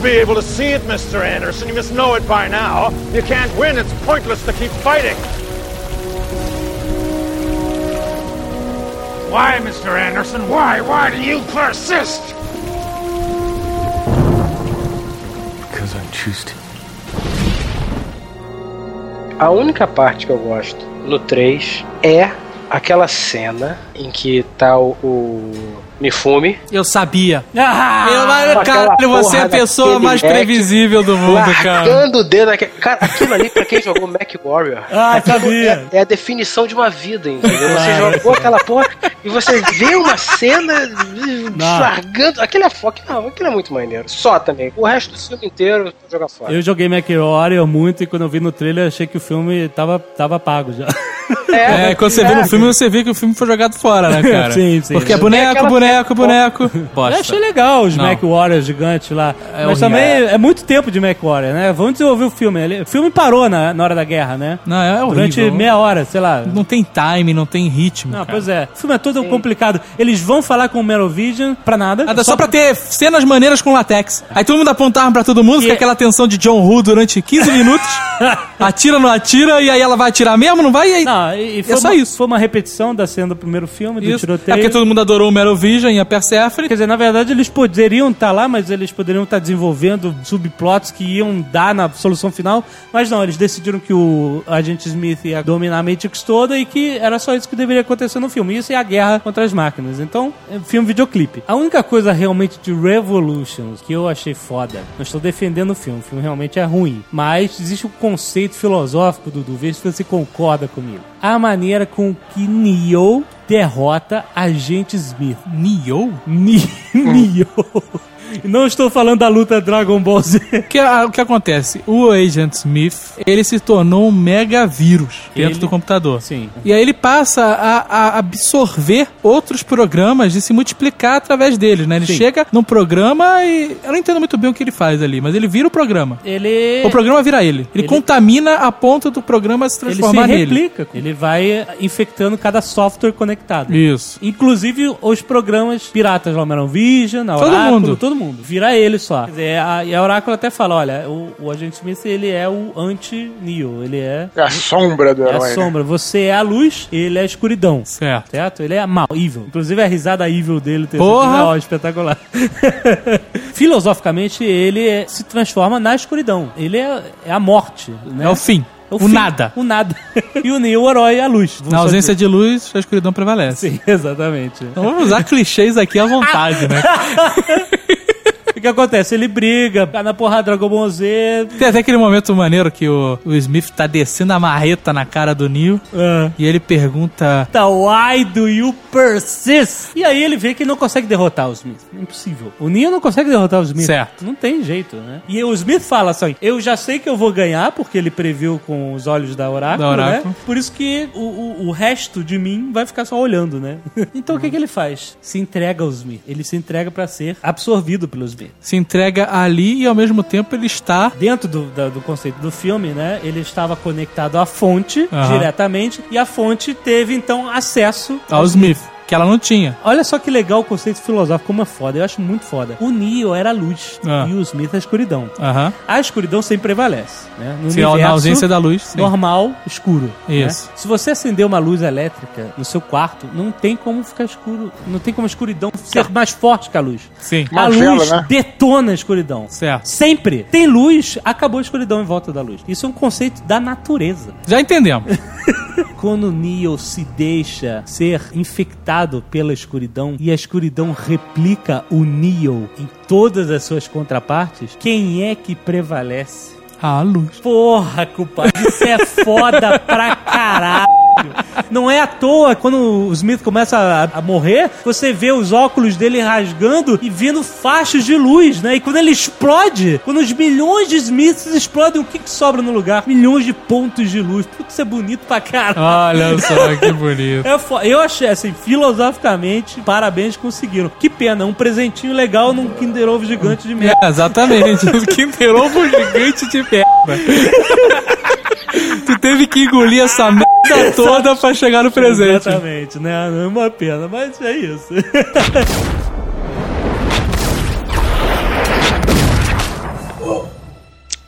Must be able to see it, Mr. Anderson. You must know it by now. You can't win. It's pointless to keep fighting. Why, Mr. Anderson? Why? Why do you persist? Because I choose to. A única parte que eu gosto no 3 é aquela cena em que tá o, o Mifune. Eu sabia. Ah, eu, mas, cara, você é a pessoa mais Mac previsível do mundo, cara. Largando o dedo naquele... Cara, aquilo ali, pra quem jogou Mac Warrior, Ah, sabia. É, é a definição de uma vida, entendeu? Você Claro. jogou aquela porra e você vê uma cena Não. largando. Aquele é foco. Não, aquilo é muito maneiro. Só também. O resto do filme inteiro, eu jogar fora. Eu joguei MacWarrior muito e quando eu vi no trailer achei que o filme tava, tava pago já. É, quando você vê no filme, você vê que o filme foi jogado fora, né, cara? Sim, sim. Porque é Tem boneco, boneco, boneco. Eu Bosta. achei legal os Não. Mac Warriors gigantes lá. É Mas horrível. também é muito tempo de Mac Warrior, né? Vamos desenvolver o filme. O filme parou na, na hora da guerra, né? Não, é horrível. Durante meia hora, sei lá. Não tem time, não tem ritmo. Não, cara. pois é. O filme é todo complicado. Eles vão falar com o Merovision pra nada. Nada, só pra ter cenas maneiras com latex. Aí todo mundo aponta arma pra todo mundo, fica aquela tensão de John Woo durante 15 minutos. atira, não atira, e aí ela vai atirar mesmo, não vai? E aí... Não, e, e foi é só uma, isso. Foi uma repetição da cena do primeiro filme, do Isso. tiroteio. É porque todo mundo adorou o Merovision e a Persephone. Quer dizer, na verdade, eles poderiam estar lá, mas eles poderiam estar desenvolvendo subplots que iam dar na solução final. Mas não, eles decidiram que o agente Smith ia dominar a Matrix toda e que era só isso que deveria acontecer no filme. Isso é a guerra contra as máquinas. Então, é filme videoclipe. A única coisa realmente de Revolutions que eu achei foda, não estou defendendo o filme, o filme realmente é ruim. Mas existe um conceito filosófico, Dudu, vê se você concorda comigo. A maneira com que Neo derrota Agente Smith. Neo? Neo. E Não estou falando da luta Dragon Ball Z. O que, a- o que acontece? O Agent Smith, ele se tornou um mega vírus dentro Ele- do computador. Sim. E aí ele passa a, a absorver outros programas e se multiplicar através deles, né? Ele Sim. chega num programa e... Eu não entendo muito bem o que ele faz ali, mas ele vira o programa. Ele. O programa vira ele. Ele, Ele- contamina a ponto do programa se Ele se transformar nele. replica. Ele vai infectando cada software conectado. Isso. Inclusive os programas piratas lá, Vision, a Todo mundo. todo mundo. Vira ele só. Quer dizer, a, e a Oráculo até fala, olha, o, o Agente Smith, ele é o anti-Neo. Ele é... É a sombra do É herói. a né? sombra. Você é a luz, ele é a escuridão. Certo. Certo? Ele é mal, evil. Inclusive a risada evil dele Porra! Não, espetacular. Filosoficamente, ele é- se transforma na escuridão. Ele é, é a morte. Né? É o fim. É o fim. nada. O nada. e o Neo, o herói, é a luz. Na ausência de luz, a escuridão prevalece. Sim, exatamente. Então vamos usar clichês aqui à vontade, né? O que acontece? Ele briga, cai na porrada Dragon Ball Z. Tem até aquele momento maneiro que o, o Smith tá descendo a marreta na cara do Neo Ah. e ele pergunta. Tá, Why do you persist? E aí ele vê que ele não consegue derrotar o Smith. Impossível. O Neo não consegue derrotar o Smith. Certo. Não tem jeito, né? E o Smith fala assim: eu já sei que eu vou ganhar, porque ele previu com os olhos da Oráculo, Da Oráculo. né? Por isso que o, o, o resto de mim vai ficar só olhando, né? então o que, que ele faz? Se entrega ao Smith. Ele se entrega pra ser absorvido pelo Smith. Se entrega ali e ao mesmo tempo ele está. Dentro do, da- do conceito do filme, né? Ele estava conectado à fonte Aham. diretamente e a fonte teve então acesso ao Smith, que ela não tinha. Olha só que legal o conceito filosófico, como é foda. Eu acho muito foda. O Neo era a luz Ah. e o Smith a escuridão. Aham. A escuridão sempre prevalece, né? No Sim, na ausência da luz, sim. normal, escuro. Isso. né? Se você acender uma luz elétrica no seu quarto, não tem como ficar escuro. Não tem como a escuridão ser mais forte que a luz. Sim. A luz né? detona a escuridão. Certo. Sempre. Tem luz, acabou a escuridão em volta da luz. Isso é um conceito da natureza. Já entendemos. Quando o Neo se deixa ser infectado pela escuridão e a escuridão replica o Neo em todas as suas contrapartes, quem é que prevalece? A luz. Porra, culpado, isso é foda pra caralho. Não é à toa, quando o Smith começa a, a morrer, você vê os óculos dele rasgando e vindo fachos de luz, né? E quando ele explode, quando os milhões de Smiths explodem, o que, que sobra no lugar? Milhões de pontos de luz. Putz, isso é bonito pra caralho. Olha só que bonito. É eu achei, assim, filosoficamente, parabéns, conseguiram. Que pena, um presentinho legal num Kinder Ovo gigante de merda. É, exatamente. Kinder Ovo gigante de merda. Tu teve que engolir essa merda toda pra chegar no presente. Exatamente, né? É uma pena, mas é isso.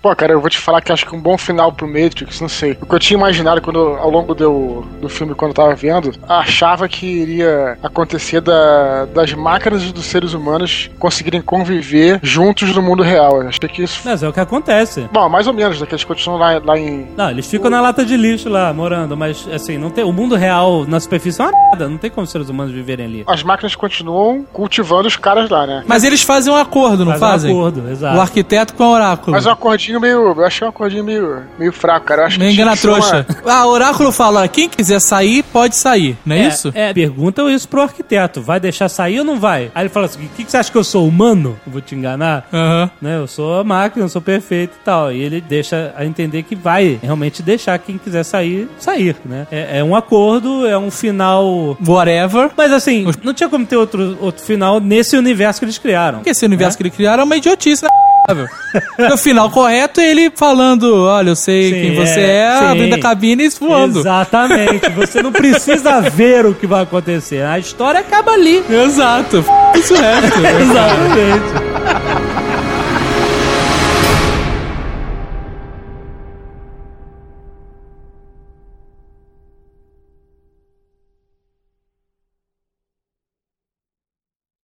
Pô, cara, eu vou te falar que acho que um bom final pro Matrix, não sei. O que eu tinha imaginado quando, ao longo do, do filme, quando eu tava vendo, achava que iria acontecer da, das máquinas e dos seres humanos conseguirem conviver juntos no mundo real. Eu achei que isso. Mas é o que acontece. Bom, mais ou menos, né? Que eles continuam lá, lá em. Não, eles ficam na lata de lixo lá, morando, mas assim, não tem, o mundo real na superfície é uma merda, não tem como os seres humanos viverem ali. As máquinas continuam cultivando os caras lá, né? Mas eles fazem um acordo, não Faz um fazem? acordo, exato. O arquiteto com o oráculo. Mas é um acordinho meio. Eu achei um acordinho meio, meio fraco, cara. Eu acho Me que tinha engana que ser uma- trouxa. Ah, o oráculo fala: quem quiser sair, pode sair. Não é, isso? É, pergunta isso pro arquiteto. Vai deixar sair ou não vai? Aí ele fala assim: o que, que você acha que eu sou humano? Eu vou te enganar? Aham. Né, eu sou a máquina, eu sou perfeito e tal. E ele deixa a entender que vai realmente deixar quem quiser sair, sair, né? É, é um acordo, é um final. Whatever. Mas assim, não tinha como ter outro, outro final nesse universo que eles criaram. Porque esse universo que ele criaram é uma idiotice, né? O final correto é ele falando: Olha, eu sei Sim, quem você é, é, abrindo a cabine e voando. Exatamente. Você não precisa ver o que vai acontecer. A história acaba ali. Exato. Isso é. Exatamente.